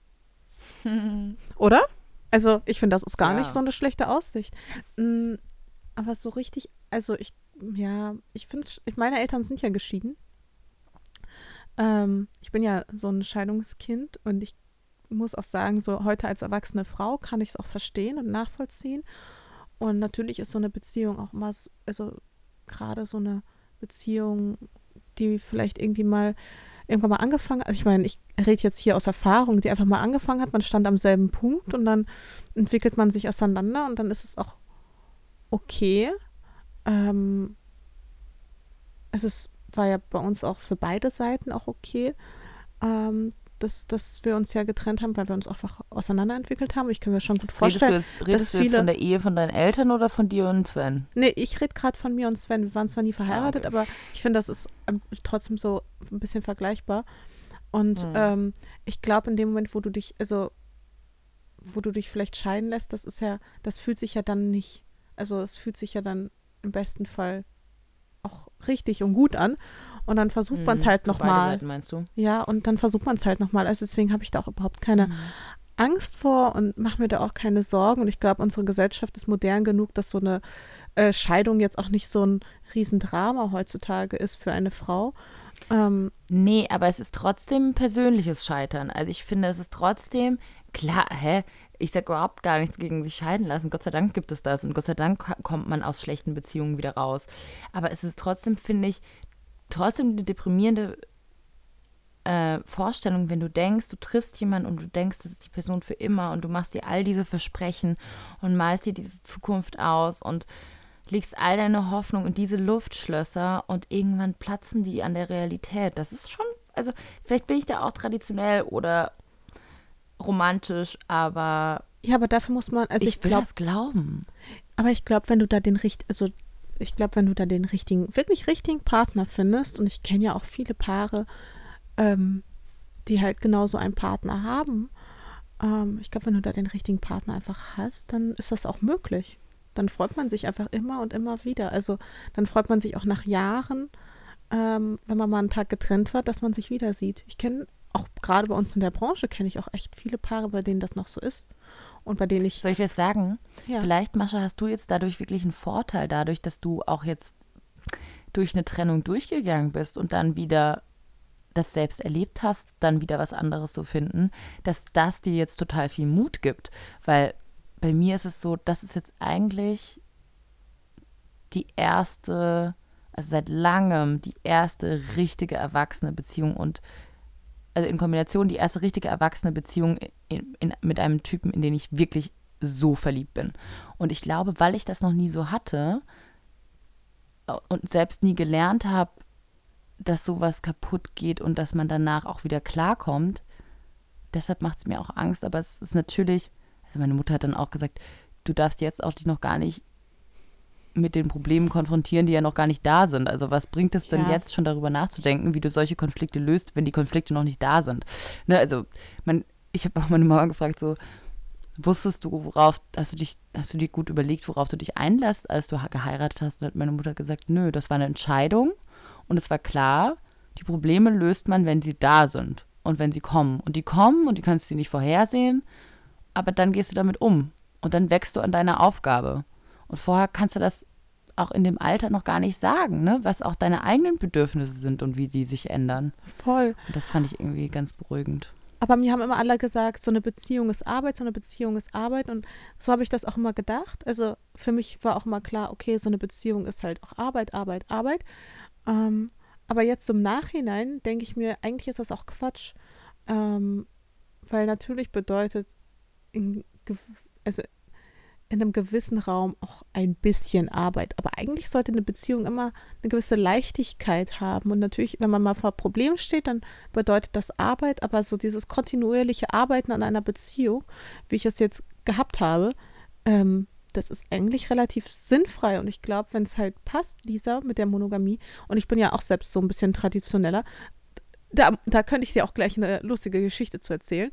oder? Also, ich finde, das ist gar ja. nicht so eine schlechte Aussicht. Mm, aber so richtig, also ich, ja, ich finde meine Eltern sind ja geschieden. Ähm, ich bin ja so ein Scheidungskind und ich muss auch sagen, so heute als erwachsene Frau kann ich es auch verstehen und nachvollziehen. Und natürlich ist so eine Beziehung auch immer, also gerade so eine Beziehung, die vielleicht irgendwie mal irgendwann mal angefangen hat. Also ich meine, ich rede jetzt hier aus Erfahrung, die einfach mal angefangen hat, man stand am selben Punkt und dann entwickelt man sich auseinander und dann ist es auch okay. Ähm, es ist, war ja bei uns auch für beide Seiten auch okay, ähm, dass, dass wir uns ja getrennt haben, weil wir uns einfach auseinanderentwickelt haben. Ich kann mir schon gut vorstellen. Redest du jetzt, redest du jetzt von der Ehe von deinen Eltern oder von dir und Sven? Nee, ich rede gerade von mir und Sven. Wir waren zwar nie verheiratet, ah, okay. aber ich finde, das ist ähm, trotzdem so ein bisschen vergleichbar. Und hm. ähm, ich glaube, in dem Moment, wo du dich, also wo du dich vielleicht scheiden lässt, das ist ja, das fühlt sich ja dann nicht, also es fühlt sich ja dann im besten Fall auch richtig und gut an. Und dann versucht man es mhm, halt nochmal. meinst du? Ja, und dann versucht man es halt nochmal. Also deswegen habe ich da auch überhaupt keine mhm. Angst vor und mache mir da auch keine Sorgen. Und ich glaube, unsere Gesellschaft ist modern genug, dass so eine äh, Scheidung jetzt auch nicht so ein Riesendrama heutzutage ist für eine Frau. Ähm, nee, aber es ist trotzdem persönliches Scheitern. Also ich finde, es ist trotzdem, klar, hä, ich sage überhaupt gar nichts gegen sich scheiden lassen. Gott sei Dank gibt es das und Gott sei Dank kommt man aus schlechten Beziehungen wieder raus. Aber es ist trotzdem, finde ich, trotzdem eine deprimierende äh, Vorstellung, wenn du denkst, du triffst jemanden und du denkst, das ist die Person für immer und du machst dir all diese Versprechen und malst dir diese Zukunft aus und legst all deine Hoffnung in diese Luftschlösser und irgendwann platzen die an der Realität. Das ist schon, also vielleicht bin ich da auch traditionell oder romantisch, aber. Ja, aber dafür muss man. Also ich, ich will glaub, das glauben. Aber ich glaube, wenn du da den richtigen, also ich glaube, wenn du da den richtigen, wirklich richtigen Partner findest, und ich kenne ja auch viele Paare, ähm, die halt genauso einen Partner haben, ähm, ich glaube, wenn du da den richtigen Partner einfach hast, dann ist das auch möglich. Dann freut man sich einfach immer und immer wieder. Also dann freut man sich auch nach Jahren, ähm, wenn man mal einen Tag getrennt war, dass man sich wieder sieht. Ich kenne auch gerade bei uns in der Branche kenne ich auch echt viele Paare, bei denen das noch so ist. Und bei denen ich. Soll ich was sagen? Ja. Vielleicht, Mascha, hast du jetzt dadurch wirklich einen Vorteil, dadurch, dass du auch jetzt durch eine Trennung durchgegangen bist und dann wieder das selbst erlebt hast, dann wieder was anderes zu finden, dass das dir jetzt total viel Mut gibt. Weil bei mir ist es so, das ist jetzt eigentlich die erste, also seit langem die erste richtige erwachsene Beziehung und also in Kombination die erste richtige erwachsene Beziehung in, in, mit einem Typen, in den ich wirklich so verliebt bin. Und ich glaube, weil ich das noch nie so hatte und selbst nie gelernt habe, dass sowas kaputt geht und dass man danach auch wieder klarkommt, deshalb macht es mir auch Angst. Aber es ist natürlich, also meine Mutter hat dann auch gesagt, du darfst jetzt auch dich noch gar nicht mit den Problemen konfrontieren, die ja noch gar nicht da sind. Also was bringt es denn ja. jetzt schon darüber nachzudenken, wie du solche Konflikte löst, wenn die Konflikte noch nicht da sind? Ne, also man, ich habe auch meine Mama gefragt, so wusstest du, worauf, hast du dich, hast du dir gut überlegt, worauf du dich einlässt, als du geheiratet hast? Und hat meine Mutter gesagt, nö, das war eine Entscheidung Und es war klar, die Probleme löst man, wenn sie da sind und wenn sie kommen. Und die kommen und die kannst du nicht vorhersehen, aber dann gehst du damit um und dann wächst du an deiner Aufgabe. Und vorher kannst du das auch in dem Alter noch gar nicht sagen, ne? was auch deine eigenen Bedürfnisse sind und wie die sich ändern. Voll. Und das fand ich irgendwie ganz beruhigend. Aber mir haben immer alle gesagt, so eine Beziehung ist Arbeit, so eine Beziehung ist Arbeit. Und so habe ich das auch immer gedacht. Also für mich war auch immer klar, okay, so eine Beziehung ist halt auch Arbeit, Arbeit, Arbeit. Ähm, aber jetzt im Nachhinein denke ich mir, eigentlich ist das auch Quatsch. Ähm, weil natürlich bedeutet, in, also in einem gewissen Raum auch ein bisschen Arbeit. Aber eigentlich sollte eine Beziehung immer eine gewisse Leichtigkeit haben. Und natürlich, wenn man mal vor Problemen steht, dann bedeutet das Arbeit. Aber so dieses kontinuierliche Arbeiten an einer Beziehung, wie ich es jetzt gehabt habe, ähm, das ist eigentlich relativ sinnfrei. Und ich glaube, wenn es halt passt, Lisa, mit der Monogamie, und ich bin ja auch selbst so ein bisschen traditioneller, da, da könnte ich dir auch gleich eine lustige Geschichte zu erzählen,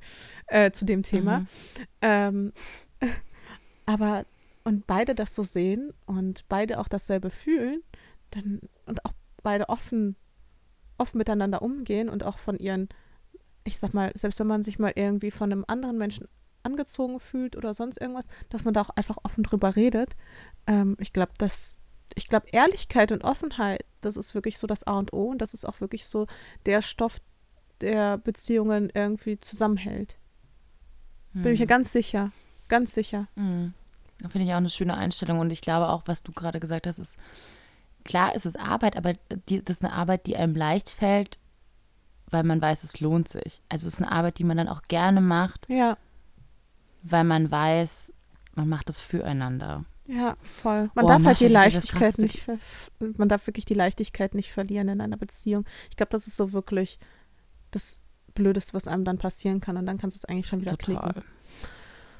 äh, zu dem Thema. Mhm. Ähm, aber und beide das so sehen und beide auch dasselbe fühlen, dann und auch beide offen, offen miteinander umgehen und auch von ihren, ich sag mal, selbst wenn man sich mal irgendwie von einem anderen Menschen angezogen fühlt oder sonst irgendwas, dass man da auch einfach offen drüber redet. Ähm, ich glaube, dass ich glaube, Ehrlichkeit und Offenheit, das ist wirklich so das A und O und das ist auch wirklich so der Stoff, der Beziehungen irgendwie zusammenhält. Bin ich mir hm. ganz sicher. Ganz sicher. Mhm. Da finde ich auch eine schöne Einstellung. Und ich glaube auch, was du gerade gesagt hast, ist, klar ist es Arbeit, aber die, das ist eine Arbeit, die einem leicht fällt, weil man weiß, es lohnt sich. Also es ist eine Arbeit, die man dann auch gerne macht. Ja. Weil man weiß, man macht es füreinander. Ja, voll. Man oh, darf halt die Leichtigkeit nicht, man darf wirklich die Leichtigkeit nicht verlieren in einer Beziehung. Ich glaube, das ist so wirklich das Blödeste, was einem dann passieren kann. Und dann kannst du es eigentlich schon wieder Total. knicken.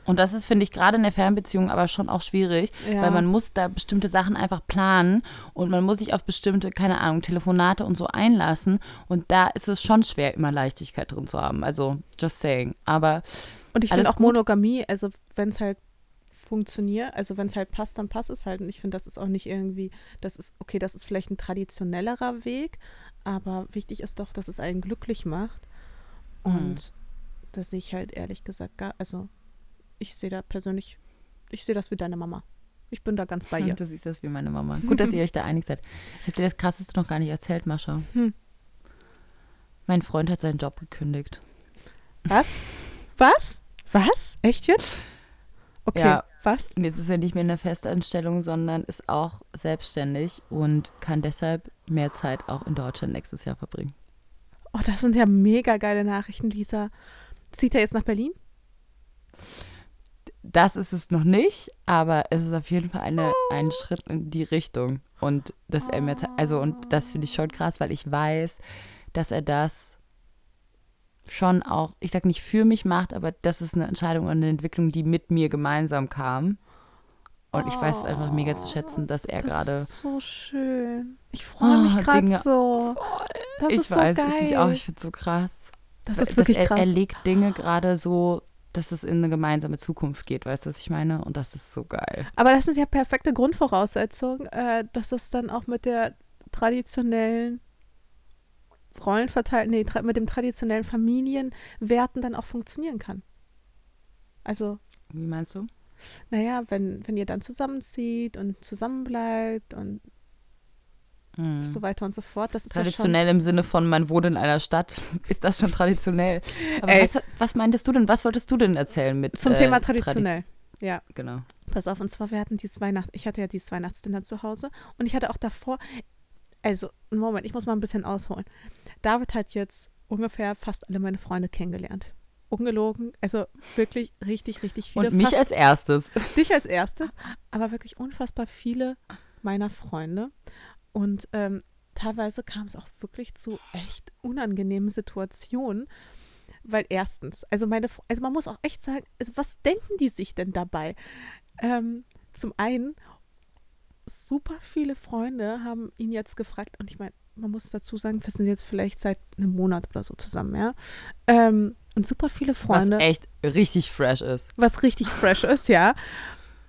Und das ist, finde ich, gerade in der Fernbeziehung aber schon auch schwierig, ja. weil man muss da bestimmte Sachen einfach planen und man muss sich auf bestimmte, keine Ahnung, Telefonate und so einlassen. Und da ist es schon schwer, immer Leichtigkeit drin zu haben. Also, just saying. Aber. Und ich finde auch Monogamie, also wenn es halt funktioniert, also wenn es halt passt, dann passt es halt. Und ich finde, das ist auch nicht irgendwie, das ist, okay, das ist vielleicht ein traditionellerer Weg, aber wichtig ist doch, dass es einen glücklich macht. Und mhm. das sehe ich halt ehrlich gesagt gar, also ich sehe da persönlich, ich sehe das wie deine Mama. Ich bin da ganz bei ihr. Du siehst das wie meine Mama. Gut, dass ihr euch da einig seid. Ich habe dir das Krasseste noch gar nicht erzählt, Mascha. Hm. Mein Freund hat seinen Job gekündigt. Was? Was? Was? Echt jetzt? Okay, ja. was? Und jetzt ist er nicht mehr in der Festanstellung, sondern ist auch selbstständig und kann deshalb mehr Zeit auch in Deutschland nächstes Jahr verbringen. Oh, das sind ja mega geile Nachrichten, Lisa. Zieht er jetzt nach Berlin? Das ist es noch nicht, aber es ist auf jeden Fall eine, ein Schritt in die Richtung. Und dass er mir, also, und das finde ich schon krass, weil ich weiß, dass er das schon auch, ich sag nicht für mich macht, aber das ist eine Entscheidung und eine Entwicklung, die mit mir gemeinsam kam. Und ich weiß es einfach mega zu schätzen, dass er gerade. Das ist so schön. Ich freue mich oh, gerade so. Das ich ist weiß, so geil. ich mich auch, ich finde es so krass. Das ist wirklich er, krass. Er legt Dinge gerade so dass es in eine gemeinsame Zukunft geht, weißt du, was ich meine? Und das ist so geil. Aber das sind ja perfekte Grundvoraussetzungen, äh, dass es dann auch mit der traditionellen Rollenverteilung, nee, mit dem traditionellen Familienwerten dann auch funktionieren kann. Also. Wie meinst du? Naja, wenn, wenn ihr dann zusammenzieht und zusammenbleibt und Mhm. So weiter und so fort. Das ist traditionell ja im Sinne von, man wohnt in einer Stadt. Ist das schon traditionell? Aber was, was, meintest du denn? Was wolltest du denn erzählen mit Zum äh, Thema traditionell. Tradi ja. Genau. Pass auf, und zwar, wir hatten dieses Weihnacht, ich hatte ja dieses Weihnachtsdinner zu Hause und ich hatte auch davor, also, Moment, ich muss mal ein bisschen ausholen. David hat jetzt ungefähr fast alle meine Freunde kennengelernt. Ungelogen, also wirklich richtig, richtig viele. Und mich fast, als erstes. Dich als erstes, aber wirklich unfassbar viele meiner Freunde. Und ähm, teilweise kam es auch wirklich zu echt unangenehmen Situationen. Weil erstens, also meine, also man muss auch echt sagen, also was denken die sich denn dabei? Ähm, zum einen, super viele Freunde haben ihn jetzt gefragt, und ich meine, man muss dazu sagen, wir sind jetzt vielleicht seit einem Monat oder so zusammen, ja. Ähm, und super viele Freunde. Was echt richtig fresh ist. Was richtig fresh ist, ja.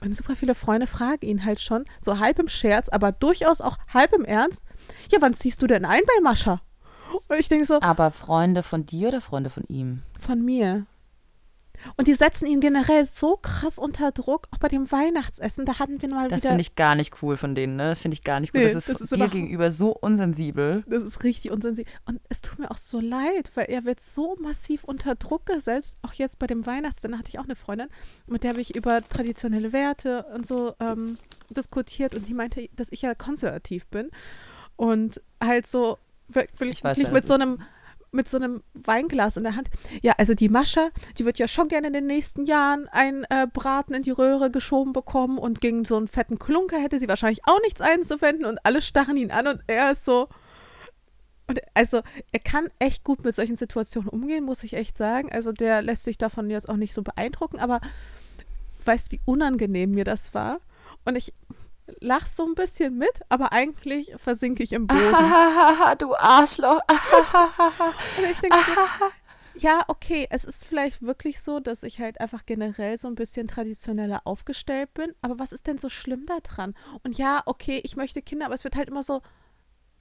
Und super viele Freunde fragen ihn halt schon, so halb im Scherz, aber durchaus auch halb im Ernst, ja, wann ziehst du denn ein bei Mascha? Und ich denke so. Aber Freunde von dir oder Freunde von ihm? Von mir. Und die setzen ihn generell so krass unter Druck, auch bei dem Weihnachtsessen. Da hatten wir mal das wieder. Das finde ich gar nicht cool von denen, ne? Das finde ich gar nicht cool. Nee, das ist, das ist dir gegenüber so unsensibel. Das ist richtig unsensibel. Und es tut mir auch so leid, weil er wird so massiv unter Druck gesetzt. Auch jetzt bei dem Weihnachtsessen hatte ich auch eine Freundin, mit der habe ich über traditionelle Werte und so ähm, diskutiert. Und die meinte, dass ich ja konservativ bin. Und halt so wirklich, weiß, wirklich mit so einem mit so einem Weinglas in der Hand. Ja, also die Mascha, die wird ja schon gerne in den nächsten Jahren ein äh, Braten in die Röhre geschoben bekommen und gegen so einen fetten Klunker hätte sie wahrscheinlich auch nichts einzuwenden und alle starren ihn an und er ist so. Und also, er kann echt gut mit solchen Situationen umgehen, muss ich echt sagen. Also, der lässt sich davon jetzt auch nicht so beeindrucken, aber weißt, wie unangenehm mir das war. Und ich lach so ein bisschen mit, aber eigentlich versinke ich im Boden. du Arschloch. Und ich denke so, ja, okay, es ist vielleicht wirklich so, dass ich halt einfach generell so ein bisschen traditioneller aufgestellt bin, aber was ist denn so schlimm daran? Und ja, okay, ich möchte Kinder, aber es wird halt immer so,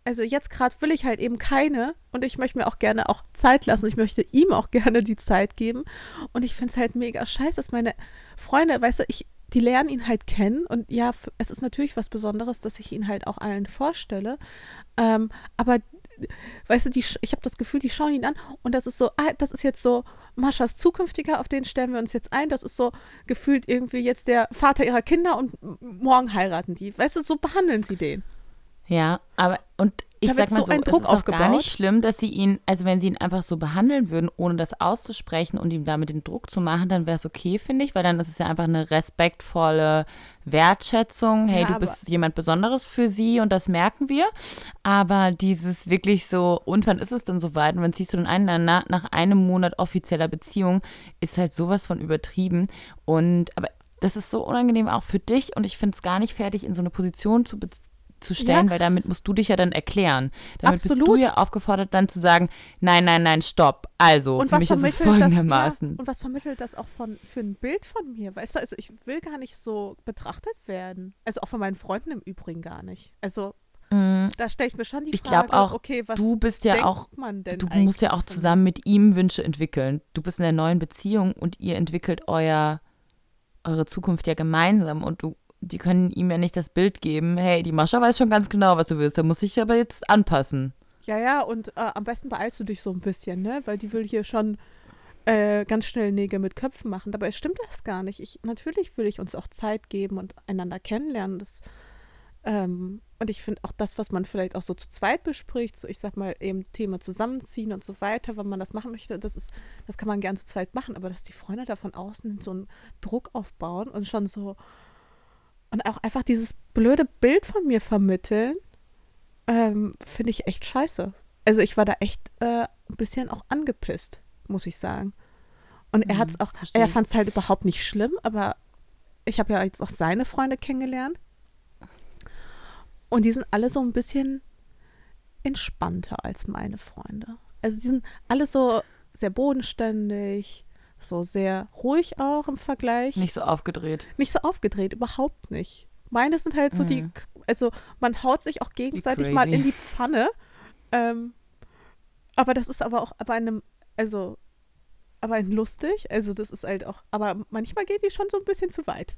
also jetzt gerade will ich halt eben keine und ich möchte mir auch gerne auch Zeit lassen. Ich möchte ihm auch gerne die Zeit geben. Und ich finde es halt mega scheiße, dass meine Freunde, weißt du, ich, die lernen ihn halt kennen und ja, es ist natürlich was Besonderes, dass ich ihn halt auch allen vorstelle. Ähm, aber weißt du, die, ich habe das Gefühl, die schauen ihn an und das ist so, ah, das ist jetzt so Maschas zukünftiger, auf den stellen wir uns jetzt ein. Das ist so gefühlt irgendwie jetzt der Vater ihrer Kinder und morgen heiraten die. Weißt du, so behandeln sie den. Ja, aber und ich sag mal so, so es ist auch gar nicht schlimm, dass sie ihn, also wenn sie ihn einfach so behandeln würden, ohne das auszusprechen und ihm damit den Druck zu machen, dann wäre es okay, finde ich, weil dann ist es ja einfach eine respektvolle Wertschätzung. Hey, ja, du bist jemand Besonderes für sie und das merken wir. Aber dieses wirklich so, und wann ist es denn soweit? Und wann ziehst du denn ein? Nach, nach einem Monat offizieller Beziehung ist halt sowas von übertrieben. Und aber das ist so unangenehm auch für dich und ich finde es gar nicht fertig, in so eine Position zu beziehen zu stellen, ja. weil damit musst du dich ja dann erklären. Damit Absolut. bist du ja aufgefordert, dann zu sagen, nein, nein, nein, stopp. Also, und für mich ist es folgendermaßen. Das, ja, und was vermittelt das auch von, für ein Bild von mir? Weißt du, also ich will gar nicht so betrachtet werden. Also auch von meinen Freunden im Übrigen gar nicht. Also mm. da stelle ich mir schon die Frage, ich auch, okay, was du bist ja auch, du musst ja auch zusammen mit ihm Wünsche entwickeln. Du bist in der neuen Beziehung und ihr entwickelt euer eure Zukunft ja gemeinsam und du die können ihm ja nicht das Bild geben, hey, die Mascha weiß schon ganz genau, was du willst, da muss ich aber jetzt anpassen. Ja, ja, und äh, am besten beeilst du dich so ein bisschen, ne? Weil die will hier schon äh, ganz schnell Nägel mit Köpfen machen. Dabei stimmt das gar nicht. Ich, natürlich will ich uns auch Zeit geben und einander kennenlernen. Das, ähm, und ich finde auch das, was man vielleicht auch so zu zweit bespricht, so ich sag mal eben Thema zusammenziehen und so weiter, wenn man das machen möchte, das ist, das kann man gern zu zweit machen, aber dass die Freunde da von außen so einen Druck aufbauen und schon so, und auch einfach dieses blöde Bild von mir vermitteln, ähm, finde ich echt scheiße. Also ich war da echt äh, ein bisschen auch angepisst, muss ich sagen. Und er mhm, hat es auch, verstehe. er fand es halt überhaupt nicht schlimm, aber ich habe ja jetzt auch seine Freunde kennengelernt. Und die sind alle so ein bisschen entspannter als meine Freunde. Also die sind alle so sehr bodenständig, so sehr ruhig auch im Vergleich. Nicht so aufgedreht. Nicht so aufgedreht, überhaupt nicht. Meine sind halt so mhm. die, also man haut sich auch gegenseitig mal in die Pfanne. Ähm, aber das ist aber auch bei einem, also, aber ein lustig. Also das ist halt auch, aber manchmal geht die schon so ein bisschen zu weit.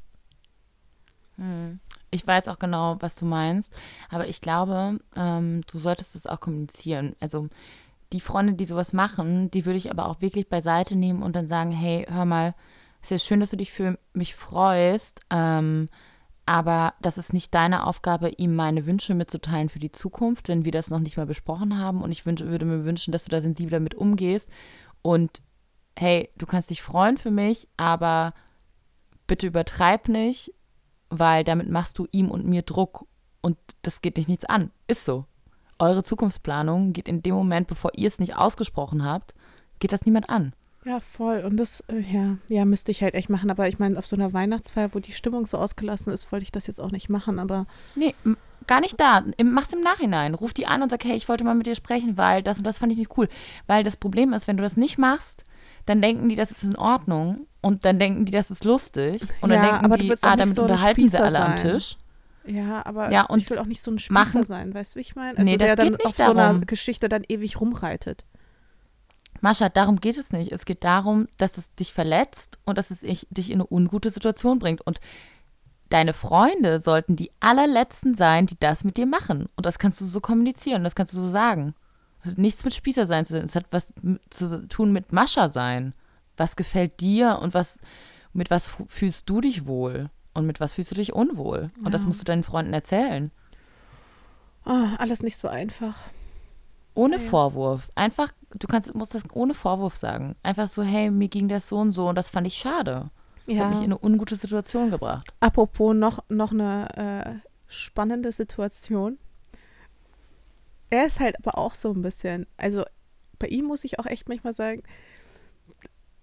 Hm. Ich weiß auch genau, was du meinst, aber ich glaube, ähm, du solltest es auch kommunizieren. Also die Freunde, die sowas machen, die würde ich aber auch wirklich beiseite nehmen und dann sagen, hey, hör mal, es ist ja schön, dass du dich für mich freust, ähm, aber das ist nicht deine Aufgabe, ihm meine Wünsche mitzuteilen für die Zukunft, wenn wir das noch nicht mal besprochen haben. Und ich wünsche, würde mir wünschen, dass du da sensibler mit umgehst. Und hey, du kannst dich freuen für mich, aber bitte übertreib nicht, weil damit machst du ihm und mir Druck und das geht dich nichts an. Ist so eure Zukunftsplanung geht in dem Moment, bevor ihr es nicht ausgesprochen habt, geht das niemand an. Ja, voll. Und das, äh, ja, ja, müsste ich halt echt machen. Aber ich meine, auf so einer Weihnachtsfeier, wo die Stimmung so ausgelassen ist, wollte ich das jetzt auch nicht machen. Aber. Nee, gar nicht da. Mach's im Nachhinein. Ruf die an und sag, hey, ich wollte mal mit dir sprechen, weil das und das fand ich nicht cool. Weil das Problem ist, wenn du das nicht machst, dann denken die, das ist in Ordnung und dann denken die, das ist lustig und ja, dann denken die, ah, damit so unterhalten sie alle sein. am Tisch. Ja, aber ja, und ich will auch nicht so ein Spießer machen, sein, weißt du, wie ich meine? Also nee, das der geht dann nicht auf darum. so einer Geschichte dann ewig rumreitet. Mascha, darum geht es nicht. Es geht darum, dass es dich verletzt und dass es dich in eine ungute Situation bringt. Und deine Freunde sollten die allerletzten sein, die das mit dir machen. Und das kannst du so kommunizieren, das kannst du so sagen. Es hat nichts mit Spießer sein zu tun. Es hat was zu tun mit Mascha sein. Was gefällt dir und was, mit was fühlst du dich wohl? Und mit was fühlst du dich unwohl? Und ja. das musst du deinen Freunden erzählen. Oh, alles nicht so einfach. Ohne ja. Vorwurf. Einfach, du kannst, musst das ohne Vorwurf sagen. Einfach so, hey, mir ging das so und so und das fand ich schade. Das ja. hat mich in eine ungute Situation gebracht. Apropos noch, noch eine äh, spannende Situation. Er ist halt aber auch so ein bisschen, also bei ihm muss ich auch echt manchmal sagen,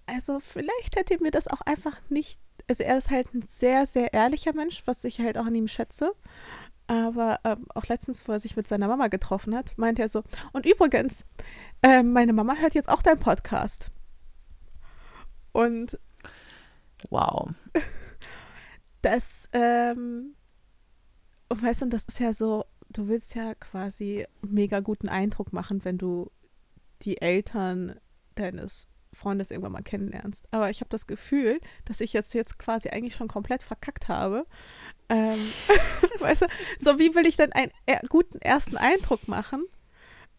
also vielleicht hätte mir das auch einfach nicht, also er ist halt ein sehr, sehr ehrlicher Mensch, was ich halt auch an ihm schätze. Aber ähm, auch letztens, wo er sich mit seiner Mama getroffen hat, meinte er so, und übrigens, äh, meine Mama hört jetzt auch deinen Podcast. Und wow. Das, ähm, und weißt du, das ist ja so, du willst ja quasi mega guten Eindruck machen, wenn du die Eltern deines Freundes irgendwann mal kennenlernst. Aber ich habe das Gefühl, dass ich jetzt, jetzt quasi eigentlich schon komplett verkackt habe, ähm, weißt du, so wie will ich denn einen guten ersten Eindruck machen,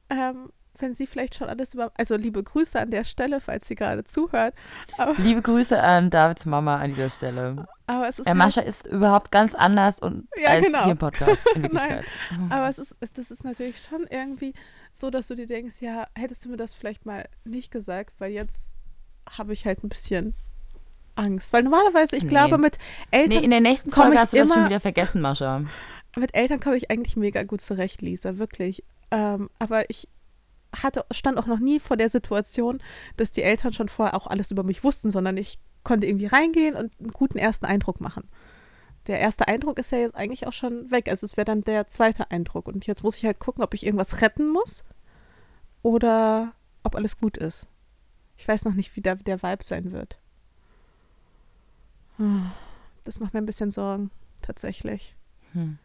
ähm, wenn sie vielleicht schon alles über. Also liebe Grüße an der Stelle, falls sie gerade zuhört. Aber, liebe Grüße an Davids Mama an dieser Stelle. Aber es ist. Äh, halt, Mascha ist überhaupt ganz anders und ja, als genau. hier im Podcast. Nein, aber es ist, das ist natürlich schon irgendwie so, dass du dir denkst, ja, hättest du mir das vielleicht mal nicht gesagt, weil jetzt habe ich halt ein bisschen Angst. Weil normalerweise, ich nee. glaube, mit Eltern. Nee, in der nächsten Folge hast du das schon wieder vergessen, Mascha. Mit Eltern komme ich eigentlich mega gut zurecht, Lisa, wirklich. Ähm, aber ich hatte, stand auch noch nie vor der Situation, dass die Eltern schon vorher auch alles über mich wussten, sondern ich konnte irgendwie reingehen und einen guten ersten Eindruck machen. Der erste Eindruck ist ja jetzt eigentlich auch schon weg. Also es wäre dann der zweite Eindruck. Und jetzt muss ich halt gucken, ob ich irgendwas retten muss oder ob alles gut ist. Ich weiß noch nicht, wie der, der Vibe sein wird. Das macht mir ein bisschen Sorgen, tatsächlich. Hm.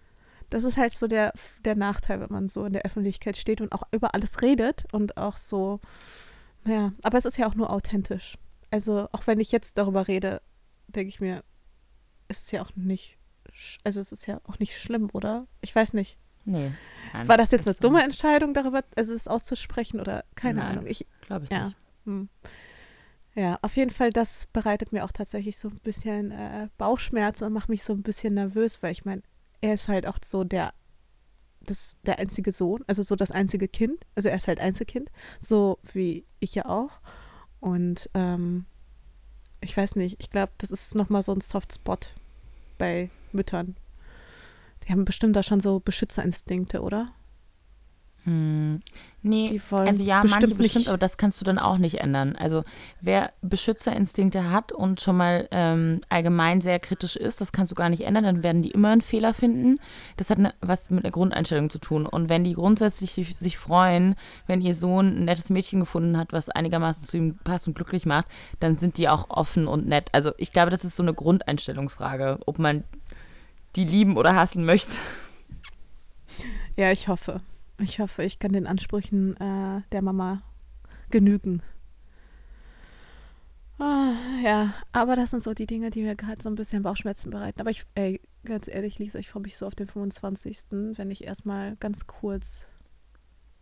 Das ist halt so der, der Nachteil, wenn man so in der Öffentlichkeit steht und auch über alles redet und auch so, ja, aber es ist ja auch nur authentisch. Also auch wenn ich jetzt darüber rede, denke ich mir, ist es ja auch nicht, also es ist ja auch nicht schlimm, oder? Ich weiß nicht. Nee. Nein, War das jetzt eine dumme Entscheidung, darüber, also es auszusprechen oder keine nein, Ahnung? Ich glaube ich ja. nicht. Hm. Ja, auf jeden Fall, das bereitet mir auch tatsächlich so ein bisschen äh, Bauchschmerzen und macht mich so ein bisschen nervös, weil ich meine, er ist halt auch so der, das, der einzige Sohn, also so das einzige Kind. Also er ist halt Einzelkind, so wie ich ja auch. Und ähm, ich weiß nicht, ich glaube, das ist nochmal so ein Softspot bei Müttern. Die haben bestimmt da schon so Beschützerinstinkte, oder? Hm. Nee, also ja, bestimmt manche bestimmt, nicht. aber das kannst du dann auch nicht ändern. Also wer Beschützerinstinkte hat und schon mal ähm, allgemein sehr kritisch ist, das kannst du gar nicht ändern, dann werden die immer einen Fehler finden. Das hat ne, was mit der Grundeinstellung zu tun. Und wenn die grundsätzlich sich freuen, wenn ihr Sohn ein nettes Mädchen gefunden hat, was einigermaßen zu ihm passt und glücklich macht, dann sind die auch offen und nett. Also ich glaube, das ist so eine Grundeinstellungsfrage, ob man die lieben oder hassen möchte. Ja, ich hoffe. Ich hoffe, ich kann den Ansprüchen äh, der Mama genügen. Ah, ja, aber das sind so die Dinge, die mir gerade so ein bisschen Bauchschmerzen bereiten. Aber ich, ey, ganz ehrlich, Lisa, ich freue mich so auf den 25., wenn ich erstmal ganz kurz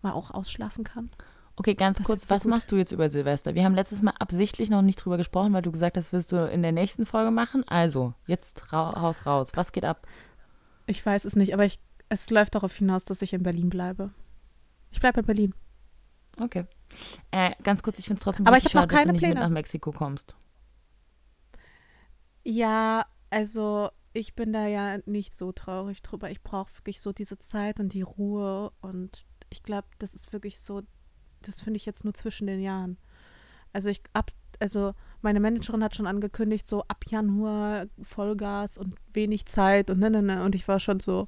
mal auch ausschlafen kann. Okay, ganz das kurz, was so machst du jetzt über Silvester? Wir haben letztes Mal absichtlich noch nicht drüber gesprochen, weil du gesagt hast, wirst du in der nächsten Folge machen. Also, jetzt ra raus, raus. Was geht ab? Ich weiß es nicht, aber ich es läuft darauf hinaus, dass ich in Berlin bleibe. Ich bleibe in Berlin. Okay. Äh, ganz kurz, ich finde es trotzdem Aber ich schade, dass du nicht Pläne. mit nach Mexiko kommst. Ja, also ich bin da ja nicht so traurig drüber. Ich brauche wirklich so diese Zeit und die Ruhe und ich glaube, das ist wirklich so, das finde ich jetzt nur zwischen den Jahren. Also ich ab, also meine Managerin hat schon angekündigt, so ab Januar Vollgas und wenig Zeit und ne, ne, ne. Und ich war schon so,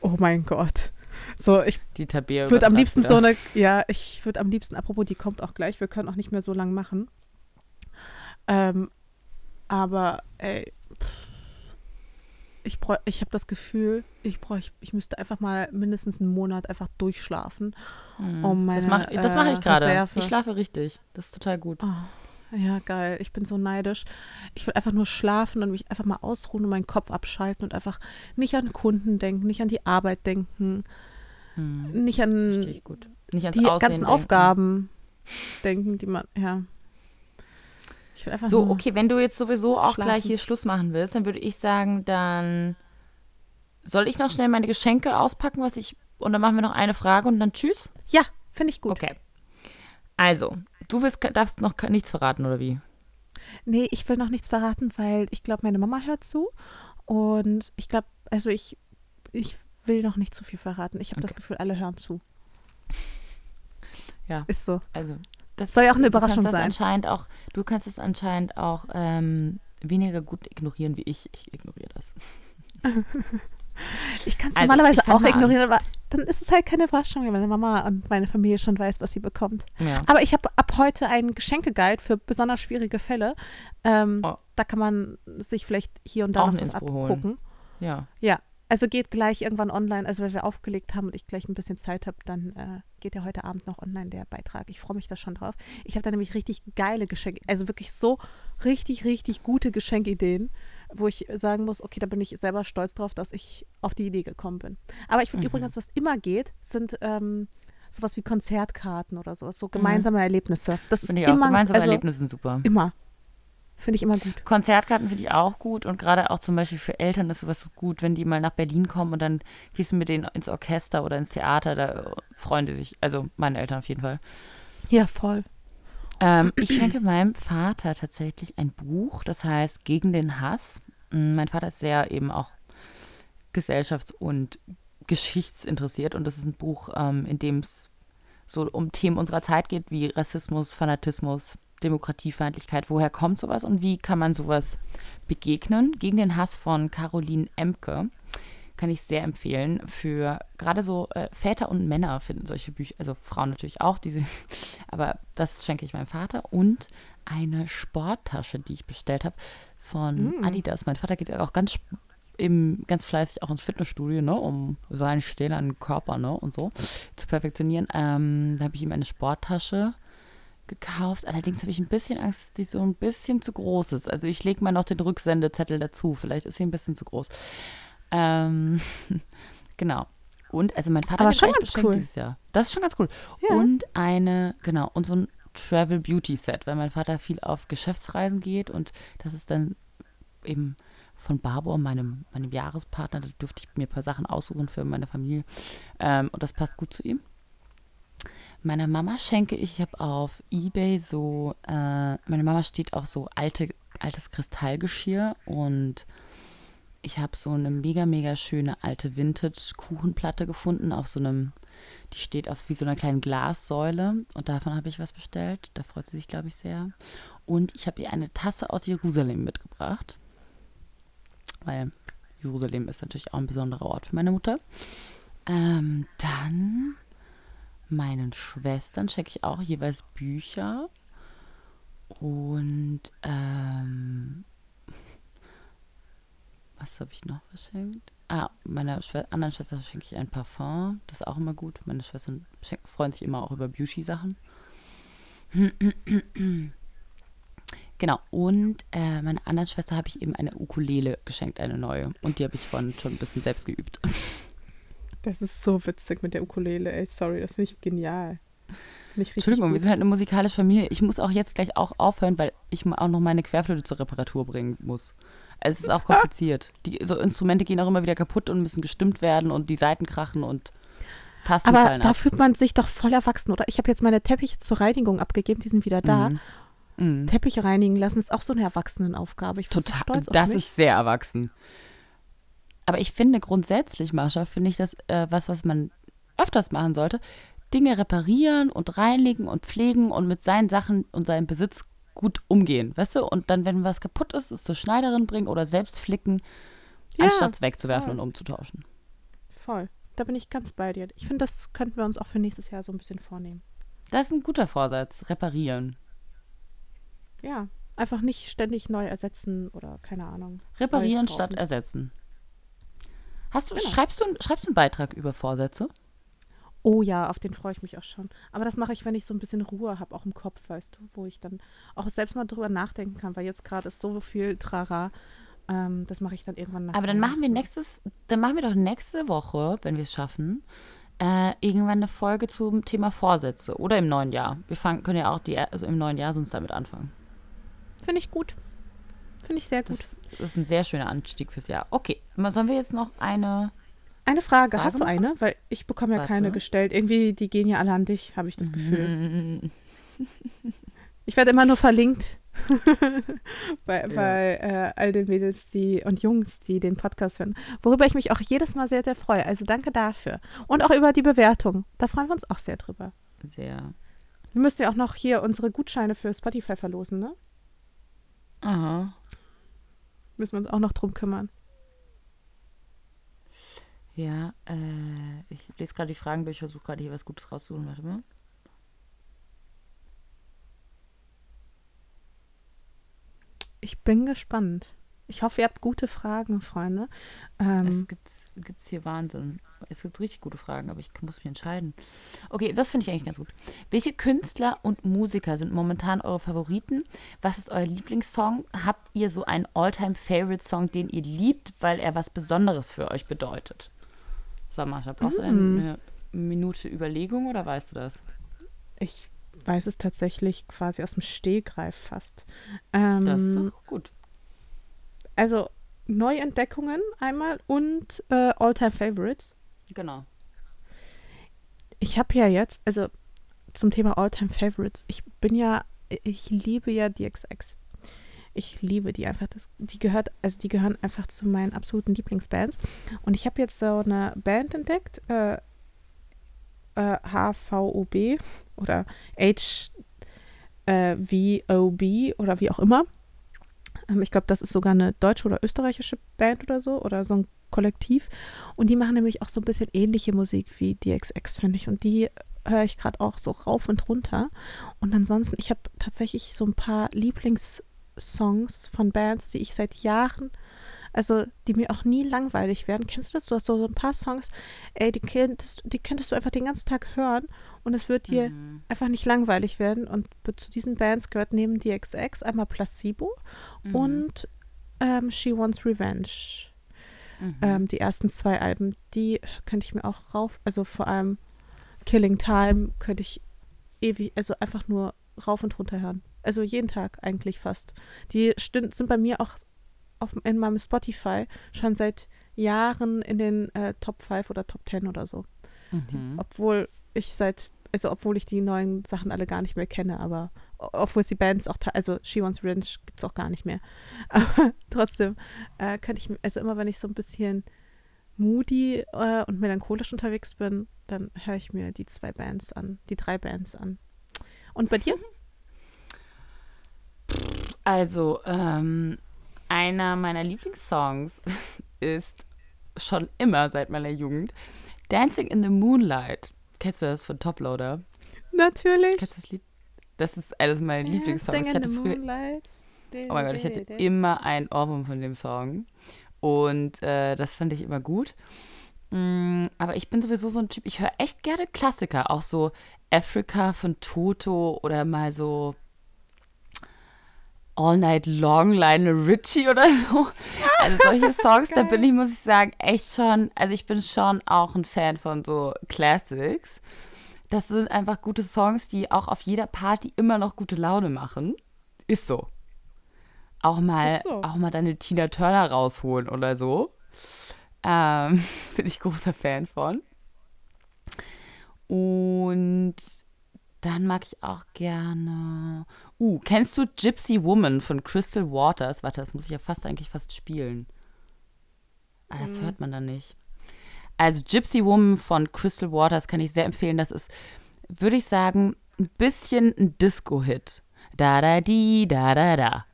oh mein Gott. So, ich würde am liebsten wieder. so eine, ja, ich würde am liebsten, apropos, die kommt auch gleich, wir können auch nicht mehr so lang machen. Ähm, aber, ey, ich, ich habe das Gefühl, ich, bräuch, ich müsste einfach mal mindestens einen Monat einfach durchschlafen. Mhm. Um meine, das mache mach ich äh, gerade. Ich schlafe richtig. Das ist total gut. Oh, ja, geil. Ich bin so neidisch. Ich will einfach nur schlafen und mich einfach mal ausruhen und meinen Kopf abschalten und einfach nicht an Kunden denken, nicht an die Arbeit denken, hm. nicht an nicht die Aussehen ganzen denken. Aufgaben denken, die man, ja. Ich will einfach so, okay, wenn du jetzt sowieso auch schlafen. gleich hier Schluss machen willst, dann würde ich sagen, dann soll ich noch schnell meine Geschenke auspacken, was ich und dann machen wir noch eine Frage und dann tschüss. Ja, finde ich gut. Okay. Also, du willst, darfst noch nichts verraten oder wie? Nee, ich will noch nichts verraten, weil ich glaube, meine Mama hört zu und ich glaube, also ich, ich will noch nicht zu viel verraten. Ich habe okay. das Gefühl, alle hören zu. Ja. Ist so. Also, das soll ja auch eine Überraschung sein. Anscheinend auch, du kannst es anscheinend auch ähm, weniger gut ignorieren wie ich. Ich ignoriere das. ich kann es also, normalerweise auch ignorieren, aber dann ist es halt keine Überraschung, wenn meine Mama und meine Familie schon weiß, was sie bekommt. Ja. Aber ich habe ab heute einen Geschenkeguide für besonders schwierige Fälle. Ähm, oh. Da kann man sich vielleicht hier und da auch noch was abgucken. Holen. Ja. Ja, also geht gleich irgendwann online, also wenn wir aufgelegt haben und ich gleich ein bisschen Zeit habe, dann äh, geht ja heute Abend noch online der Beitrag. Ich freue mich da schon drauf. Ich habe da nämlich richtig geile Geschenke, also wirklich so richtig, richtig gute Geschenkideen, wo ich sagen muss, okay, da bin ich selber stolz drauf, dass ich auf die Idee gekommen bin. Aber ich finde mhm. übrigens, was immer geht, sind ähm, sowas wie Konzertkarten oder sowas, so mhm. gemeinsame mhm. Erlebnisse. Das ist immer, gemeinsame also, Erlebnisse sind super. Immer. Finde ich immer gut. Konzertkarten finde ich auch gut und gerade auch zum Beispiel für Eltern ist sowas so gut, wenn die mal nach Berlin kommen und dann gehst du mit denen ins Orchester oder ins Theater, da freuen die sich. Also meine Eltern auf jeden Fall. Ja, voll. Ähm, ich schenke meinem Vater tatsächlich ein Buch, das heißt Gegen den Hass. Mm, mein Vater ist sehr eben auch gesellschafts- und geschichtsinteressiert und das ist ein Buch, ähm, in dem es so um Themen unserer Zeit geht, wie Rassismus, Fanatismus, Demokratiefeindlichkeit. Woher kommt sowas und wie kann man sowas begegnen? Gegen den Hass von Caroline Emke kann ich sehr empfehlen. Für gerade so äh, Väter und Männer finden solche Bücher, also Frauen natürlich auch, diese, aber das schenke ich meinem Vater. Und eine Sporttasche, die ich bestellt habe von mm. Adidas. Mein Vater geht auch ganz eben ganz fleißig auch ins Fitnessstudio, ne, um seinen stählernen Körper, ne, und so zu perfektionieren. Ähm, da habe ich ihm eine Sporttasche gekauft. Allerdings habe ich ein bisschen Angst, dass die so ein bisschen zu groß ist. Also ich lege mal noch den Rücksendezettel dazu. Vielleicht ist sie ein bisschen zu groß. Ähm, genau. Und, also mein Vater Aber hat schon ganz cool. dieses Jahr. Das ist schon ganz cool. Ja. Und eine, genau, und so ein Travel Beauty Set, weil mein Vater viel auf Geschäftsreisen geht und das ist dann eben von Barbour, meinem, meinem Jahrespartner. Da durfte ich mir ein paar Sachen aussuchen für meine Familie. Ähm, und das passt gut zu ihm. Meiner Mama schenke ich, ich habe auf Ebay so, äh, meine Mama steht auf so alte, altes Kristallgeschirr und ich habe so eine mega, mega schöne alte Vintage-Kuchenplatte gefunden auf so einem, die steht auf wie so einer kleinen Glassäule und davon habe ich was bestellt. Da freut sie sich, glaube ich, sehr. Und ich habe ihr eine Tasse aus Jerusalem mitgebracht, weil Jerusalem ist natürlich auch ein besonderer Ort für meine Mutter. Ähm, dann meinen Schwestern schenke ich auch jeweils Bücher. Und ähm, was habe ich noch verschenkt? Ah, meiner Schwe anderen Schwester schenke ich ein Parfum. Das ist auch immer gut. Meine Schwestern freuen sich immer auch über Beauty-Sachen. genau. Und äh, meiner anderen Schwester habe ich eben eine Ukulele geschenkt, eine neue. Und die habe ich von schon ein bisschen selbst geübt. Das ist so witzig mit der Ukulele, ey, sorry, das finde ich genial. Find ich Entschuldigung, gut. wir sind halt eine musikalische Familie. Ich muss auch jetzt gleich auch aufhören, weil ich auch noch meine Querflöte zur Reparatur bringen muss. Es ist auch kompliziert. Die so Instrumente gehen auch immer wieder kaputt und müssen gestimmt werden und die Seiten krachen und Tasten Aber fallen da ab. fühlt man sich doch voll erwachsen, oder? Ich habe jetzt meine Teppiche zur Reinigung abgegeben, die sind wieder da. Mhm. Mhm. Teppiche reinigen lassen ist auch so eine Erwachsenenaufgabe. Ich Total, so stolz auf das mich. ist sehr erwachsen. Aber ich finde grundsätzlich, Marsha, finde ich das äh, was, was man öfters machen sollte. Dinge reparieren und reinigen und pflegen und mit seinen Sachen und seinem Besitz gut umgehen, weißt du? Und dann, wenn was kaputt ist, es zur Schneiderin bringen oder selbst flicken, ja, anstatt es wegzuwerfen voll. und umzutauschen. Voll. da bin ich ganz bei dir. Ich finde, das könnten wir uns auch für nächstes Jahr so ein bisschen vornehmen. Das ist ein guter Vorsatz, reparieren. Ja, einfach nicht ständig neu ersetzen oder keine Ahnung. Reparieren statt ersetzen. Hast du, genau. schreibst, du, schreibst du einen Beitrag über Vorsätze? Oh ja, auf den freue ich mich auch schon. Aber das mache ich, wenn ich so ein bisschen Ruhe habe, auch im Kopf, weißt du, wo ich dann auch selbst mal drüber nachdenken kann, weil jetzt gerade ist so viel Trara. Ähm, das mache ich dann irgendwann nach. Aber dann machen wir nächstes, dann machen wir doch nächste Woche, wenn wir es schaffen, äh, irgendwann eine Folge zum Thema Vorsätze oder im neuen Jahr. Wir fangen, können ja auch die, also im neuen Jahr sonst damit anfangen. Finde ich gut. Finde ich sehr gut. Das, ist ein sehr schöner Anstieg fürs Jahr. Okay, sollen wir jetzt noch eine. Eine Frage, Frage hast du eine? Weil ich bekomme ja Warte. keine gestellt. Irgendwie, die gehen ja alle an dich, habe ich das Gefühl. ich werde immer nur verlinkt bei, ja. bei äh, all den Mädels die, und Jungs, die den Podcast hören. Worüber ich mich auch jedes Mal sehr, sehr freue. Also danke dafür. Und auch über die Bewertung. Da freuen wir uns auch sehr drüber. Sehr. Wir müssen ja auch noch hier unsere Gutscheine für Spotify verlosen, ne? Aha. Müssen wir uns auch noch drum kümmern. Ja, äh, ich lese gerade die Fragen durch, versuche gerade hier was Gutes rauszuholen. Warte mal. Ich bin gespannt. Ich hoffe, ihr habt gute Fragen, Freunde. Ähm, es gibt gibt's hier Wahnsinn. Es gibt richtig gute Fragen, aber ich muss mich entscheiden. Okay, das finde ich eigentlich ganz gut. Welche Künstler und Musiker sind momentan eure Favoriten? Was ist euer Lieblingssong? Habt ihr so einen All-Time-Favorite-Song, den ihr liebt, weil er was Besonderes für euch bedeutet? Sag mal, brauchst du mm. eine Minute Überlegung oder weißt du das? Ich weiß es tatsächlich quasi aus dem Stehgreif fast. Ähm, das ist doch gut also Neuentdeckungen einmal und äh, All-Time Favorites. Genau. Ich habe ja jetzt, also zum Thema All-Time Favorites, ich bin ja, ich liebe ja DXX. Ich liebe die einfach. Das, die gehört, also die gehören einfach zu meinen absoluten Lieblingsbands. Und ich habe jetzt so eine Band entdeckt, äh, äh, HVOB oder HVOB äh, oder wie auch immer. Ähm, ich glaube, das ist sogar eine deutsche oder österreichische Band oder so oder so ein Kollektiv. Und die machen nämlich auch so ein bisschen ähnliche Musik wie DXX, finde ich. Und die höre ich gerade auch so rauf und runter. Und ansonsten, ich habe tatsächlich so ein paar Lieblingssongs von Bands, die ich seit Jahren also die mir auch nie langweilig werden. Kennst du das? Du hast so, so ein paar Songs, ey, die könntest, die könntest du einfach den ganzen Tag hören und es wird dir mhm. einfach nicht langweilig werden. Und zu diesen Bands gehört neben DXX einmal Placebo mhm. und ähm, She Wants Revenge. Mhm. Ähm, die ersten zwei Alben, die könnte ich mir auch rauf, also vor allem Killing Time könnte ich ewig, also einfach nur rauf und runter hören. Also jeden Tag eigentlich fast. Die sind bei mir auch auf, in meinem Spotify schon seit Jahren in den äh, Top 5 oder Top 10 oder so. Mhm. Die, obwohl ich seit, also obwohl ich die neuen Sachen alle gar nicht mehr kenne, aber obwohl es die Bands auch, also She Wants Revenge gibt es auch gar nicht mehr. Aber trotzdem äh, könnte ich, also immer wenn ich so ein bisschen moody äh, und melancholisch unterwegs bin, dann höre ich mir die zwei Bands an, die drei Bands an. Und bei dir? Also, ähm, einer meiner Lieblingssongs ist schon immer seit meiner Jugend Dancing in the Moonlight. Kennst du das von Toploader? Natürlich. Kennst du das Lied? Das ist eines meiner Lieblingssongs. Ich hatte früher, oh mein Gott, ich hatte immer einen Ohrwurm von dem Song. Und äh, das fand ich immer gut. Mm, aber ich bin sowieso so ein Typ, ich höre echt gerne Klassiker. Auch so Africa von Toto oder mal so All Night Long, Lionel Richie oder so. Also solche Songs, da bin ich, muss ich sagen, echt schon, also ich bin schon auch ein Fan von so Classics. Das sind einfach gute Songs, die auch auf jeder Party immer noch gute Laune machen. Ist so. Auch mal, so. auch mal deine Tina Turner rausholen oder so. Ähm, bin ich großer Fan von. Und dann mag ich auch gerne. Uh, kennst du Gypsy Woman von Crystal Waters? Warte, das muss ich ja fast eigentlich fast spielen. Ah, das mhm. hört man dann nicht. Also Gypsy Woman von Crystal Waters kann ich sehr empfehlen. Das ist, würde ich sagen, ein bisschen ein Disco-Hit. Da da di, da da da.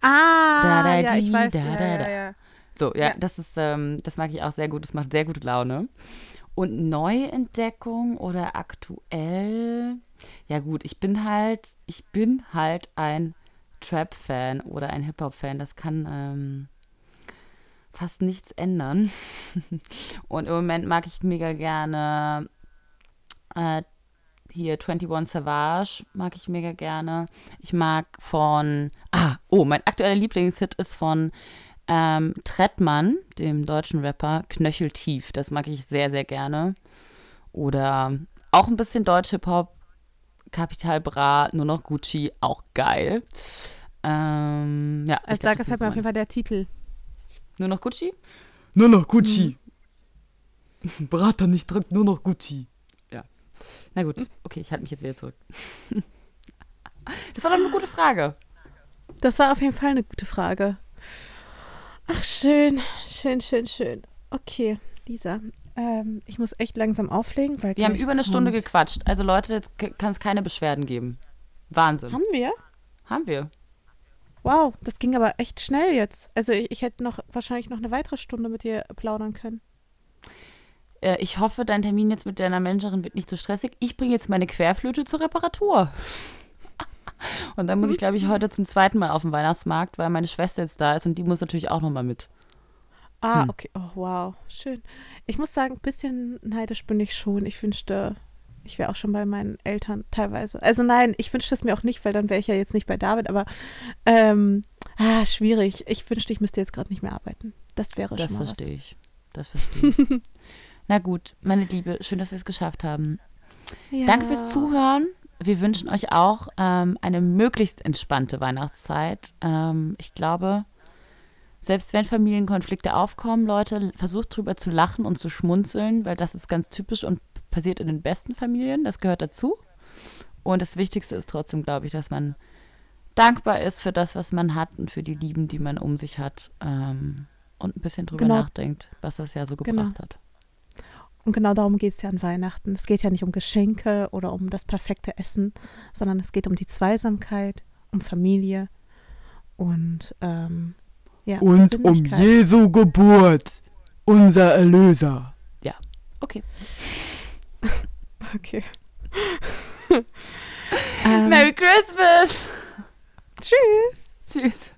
Ah, da, da, ja, di, ich weiß. Da, ja, da, da. Ja, So, ja, ja. das ist, ähm, das mag ich auch sehr gut. Das macht sehr gute Laune. Und Neuentdeckung oder aktuell, ja gut, ich bin halt, ich bin halt ein Trap-Fan oder ein Hip-Hop-Fan. Das kann ähm, fast nichts ändern. Und im Moment mag ich mega gerne äh, hier 21 Savage, mag ich mega gerne. Ich mag von, ah, oh, mein aktueller Lieblingshit ist von ähm, Trettmann, dem deutschen Rapper, Knöcheltief. Das mag ich sehr, sehr gerne. Oder auch ein bisschen Deutsch-Hip-Hop, Capital Bra, nur noch Gucci, auch geil. Ähm, ja, also da gefällt mir auf jeden Fall der Titel. Nur noch Gucci? Nur noch Gucci. Mhm. Brater nicht drückt, nur noch Gucci. Ja. Na gut, okay, ich halte mich jetzt wieder zurück. das war doch eine gute Frage. Das war auf jeden Fall eine gute Frage. Ach, schön, schön, schön, schön. Okay, Lisa, ähm, ich muss echt langsam auflegen, weil wir haben über eine Stunde gequatscht. Also Leute, jetzt kann es keine Beschwerden geben. Wahnsinn. Haben wir? Haben wir. Wow, das ging aber echt schnell jetzt. Also ich, ich hätte noch wahrscheinlich noch eine weitere Stunde mit dir plaudern können. Äh, ich hoffe, dein Termin jetzt mit deiner Managerin wird nicht so stressig. Ich bringe jetzt meine Querflöte zur Reparatur. Und dann muss ich, glaube ich, heute zum zweiten Mal auf den Weihnachtsmarkt, weil meine Schwester jetzt da ist und die muss natürlich auch nochmal mit. Ah, hm. okay. Oh, wow. Schön. Ich muss sagen, ein bisschen neidisch bin ich schon. Ich wünschte, ich wäre auch schon bei meinen Eltern teilweise. Also nein, ich wünschte es mir auch nicht, weil dann wäre ich ja jetzt nicht bei David, aber ähm, ah, schwierig. Ich wünschte, ich müsste jetzt gerade nicht mehr arbeiten. Das wäre das schon Das verstehe ich. Das verstehe ich. Na gut, meine Liebe, schön, dass wir es geschafft haben. Ja. Danke fürs Zuhören. Wir wünschen euch auch ähm, eine möglichst entspannte Weihnachtszeit. Ähm, ich glaube, selbst wenn Familienkonflikte aufkommen, Leute, versucht drüber zu lachen und zu schmunzeln, weil das ist ganz typisch und passiert in den besten Familien. Das gehört dazu. Und das Wichtigste ist trotzdem, glaube ich, dass man dankbar ist für das, was man hat und für die Lieben, die man um sich hat. Ähm, und ein bisschen drüber genau. nachdenkt, was das Jahr so genau. gebracht genau. hat. Und genau darum geht es ja an Weihnachten. Es geht ja nicht um Geschenke oder um das perfekte Essen, sondern es geht um die Zweisamkeit, um Familie und ähm, ja, und um Jesu Geburt, unser Erlöser. Ja, okay. okay. um, Merry Christmas! Tschüss! Tschüss.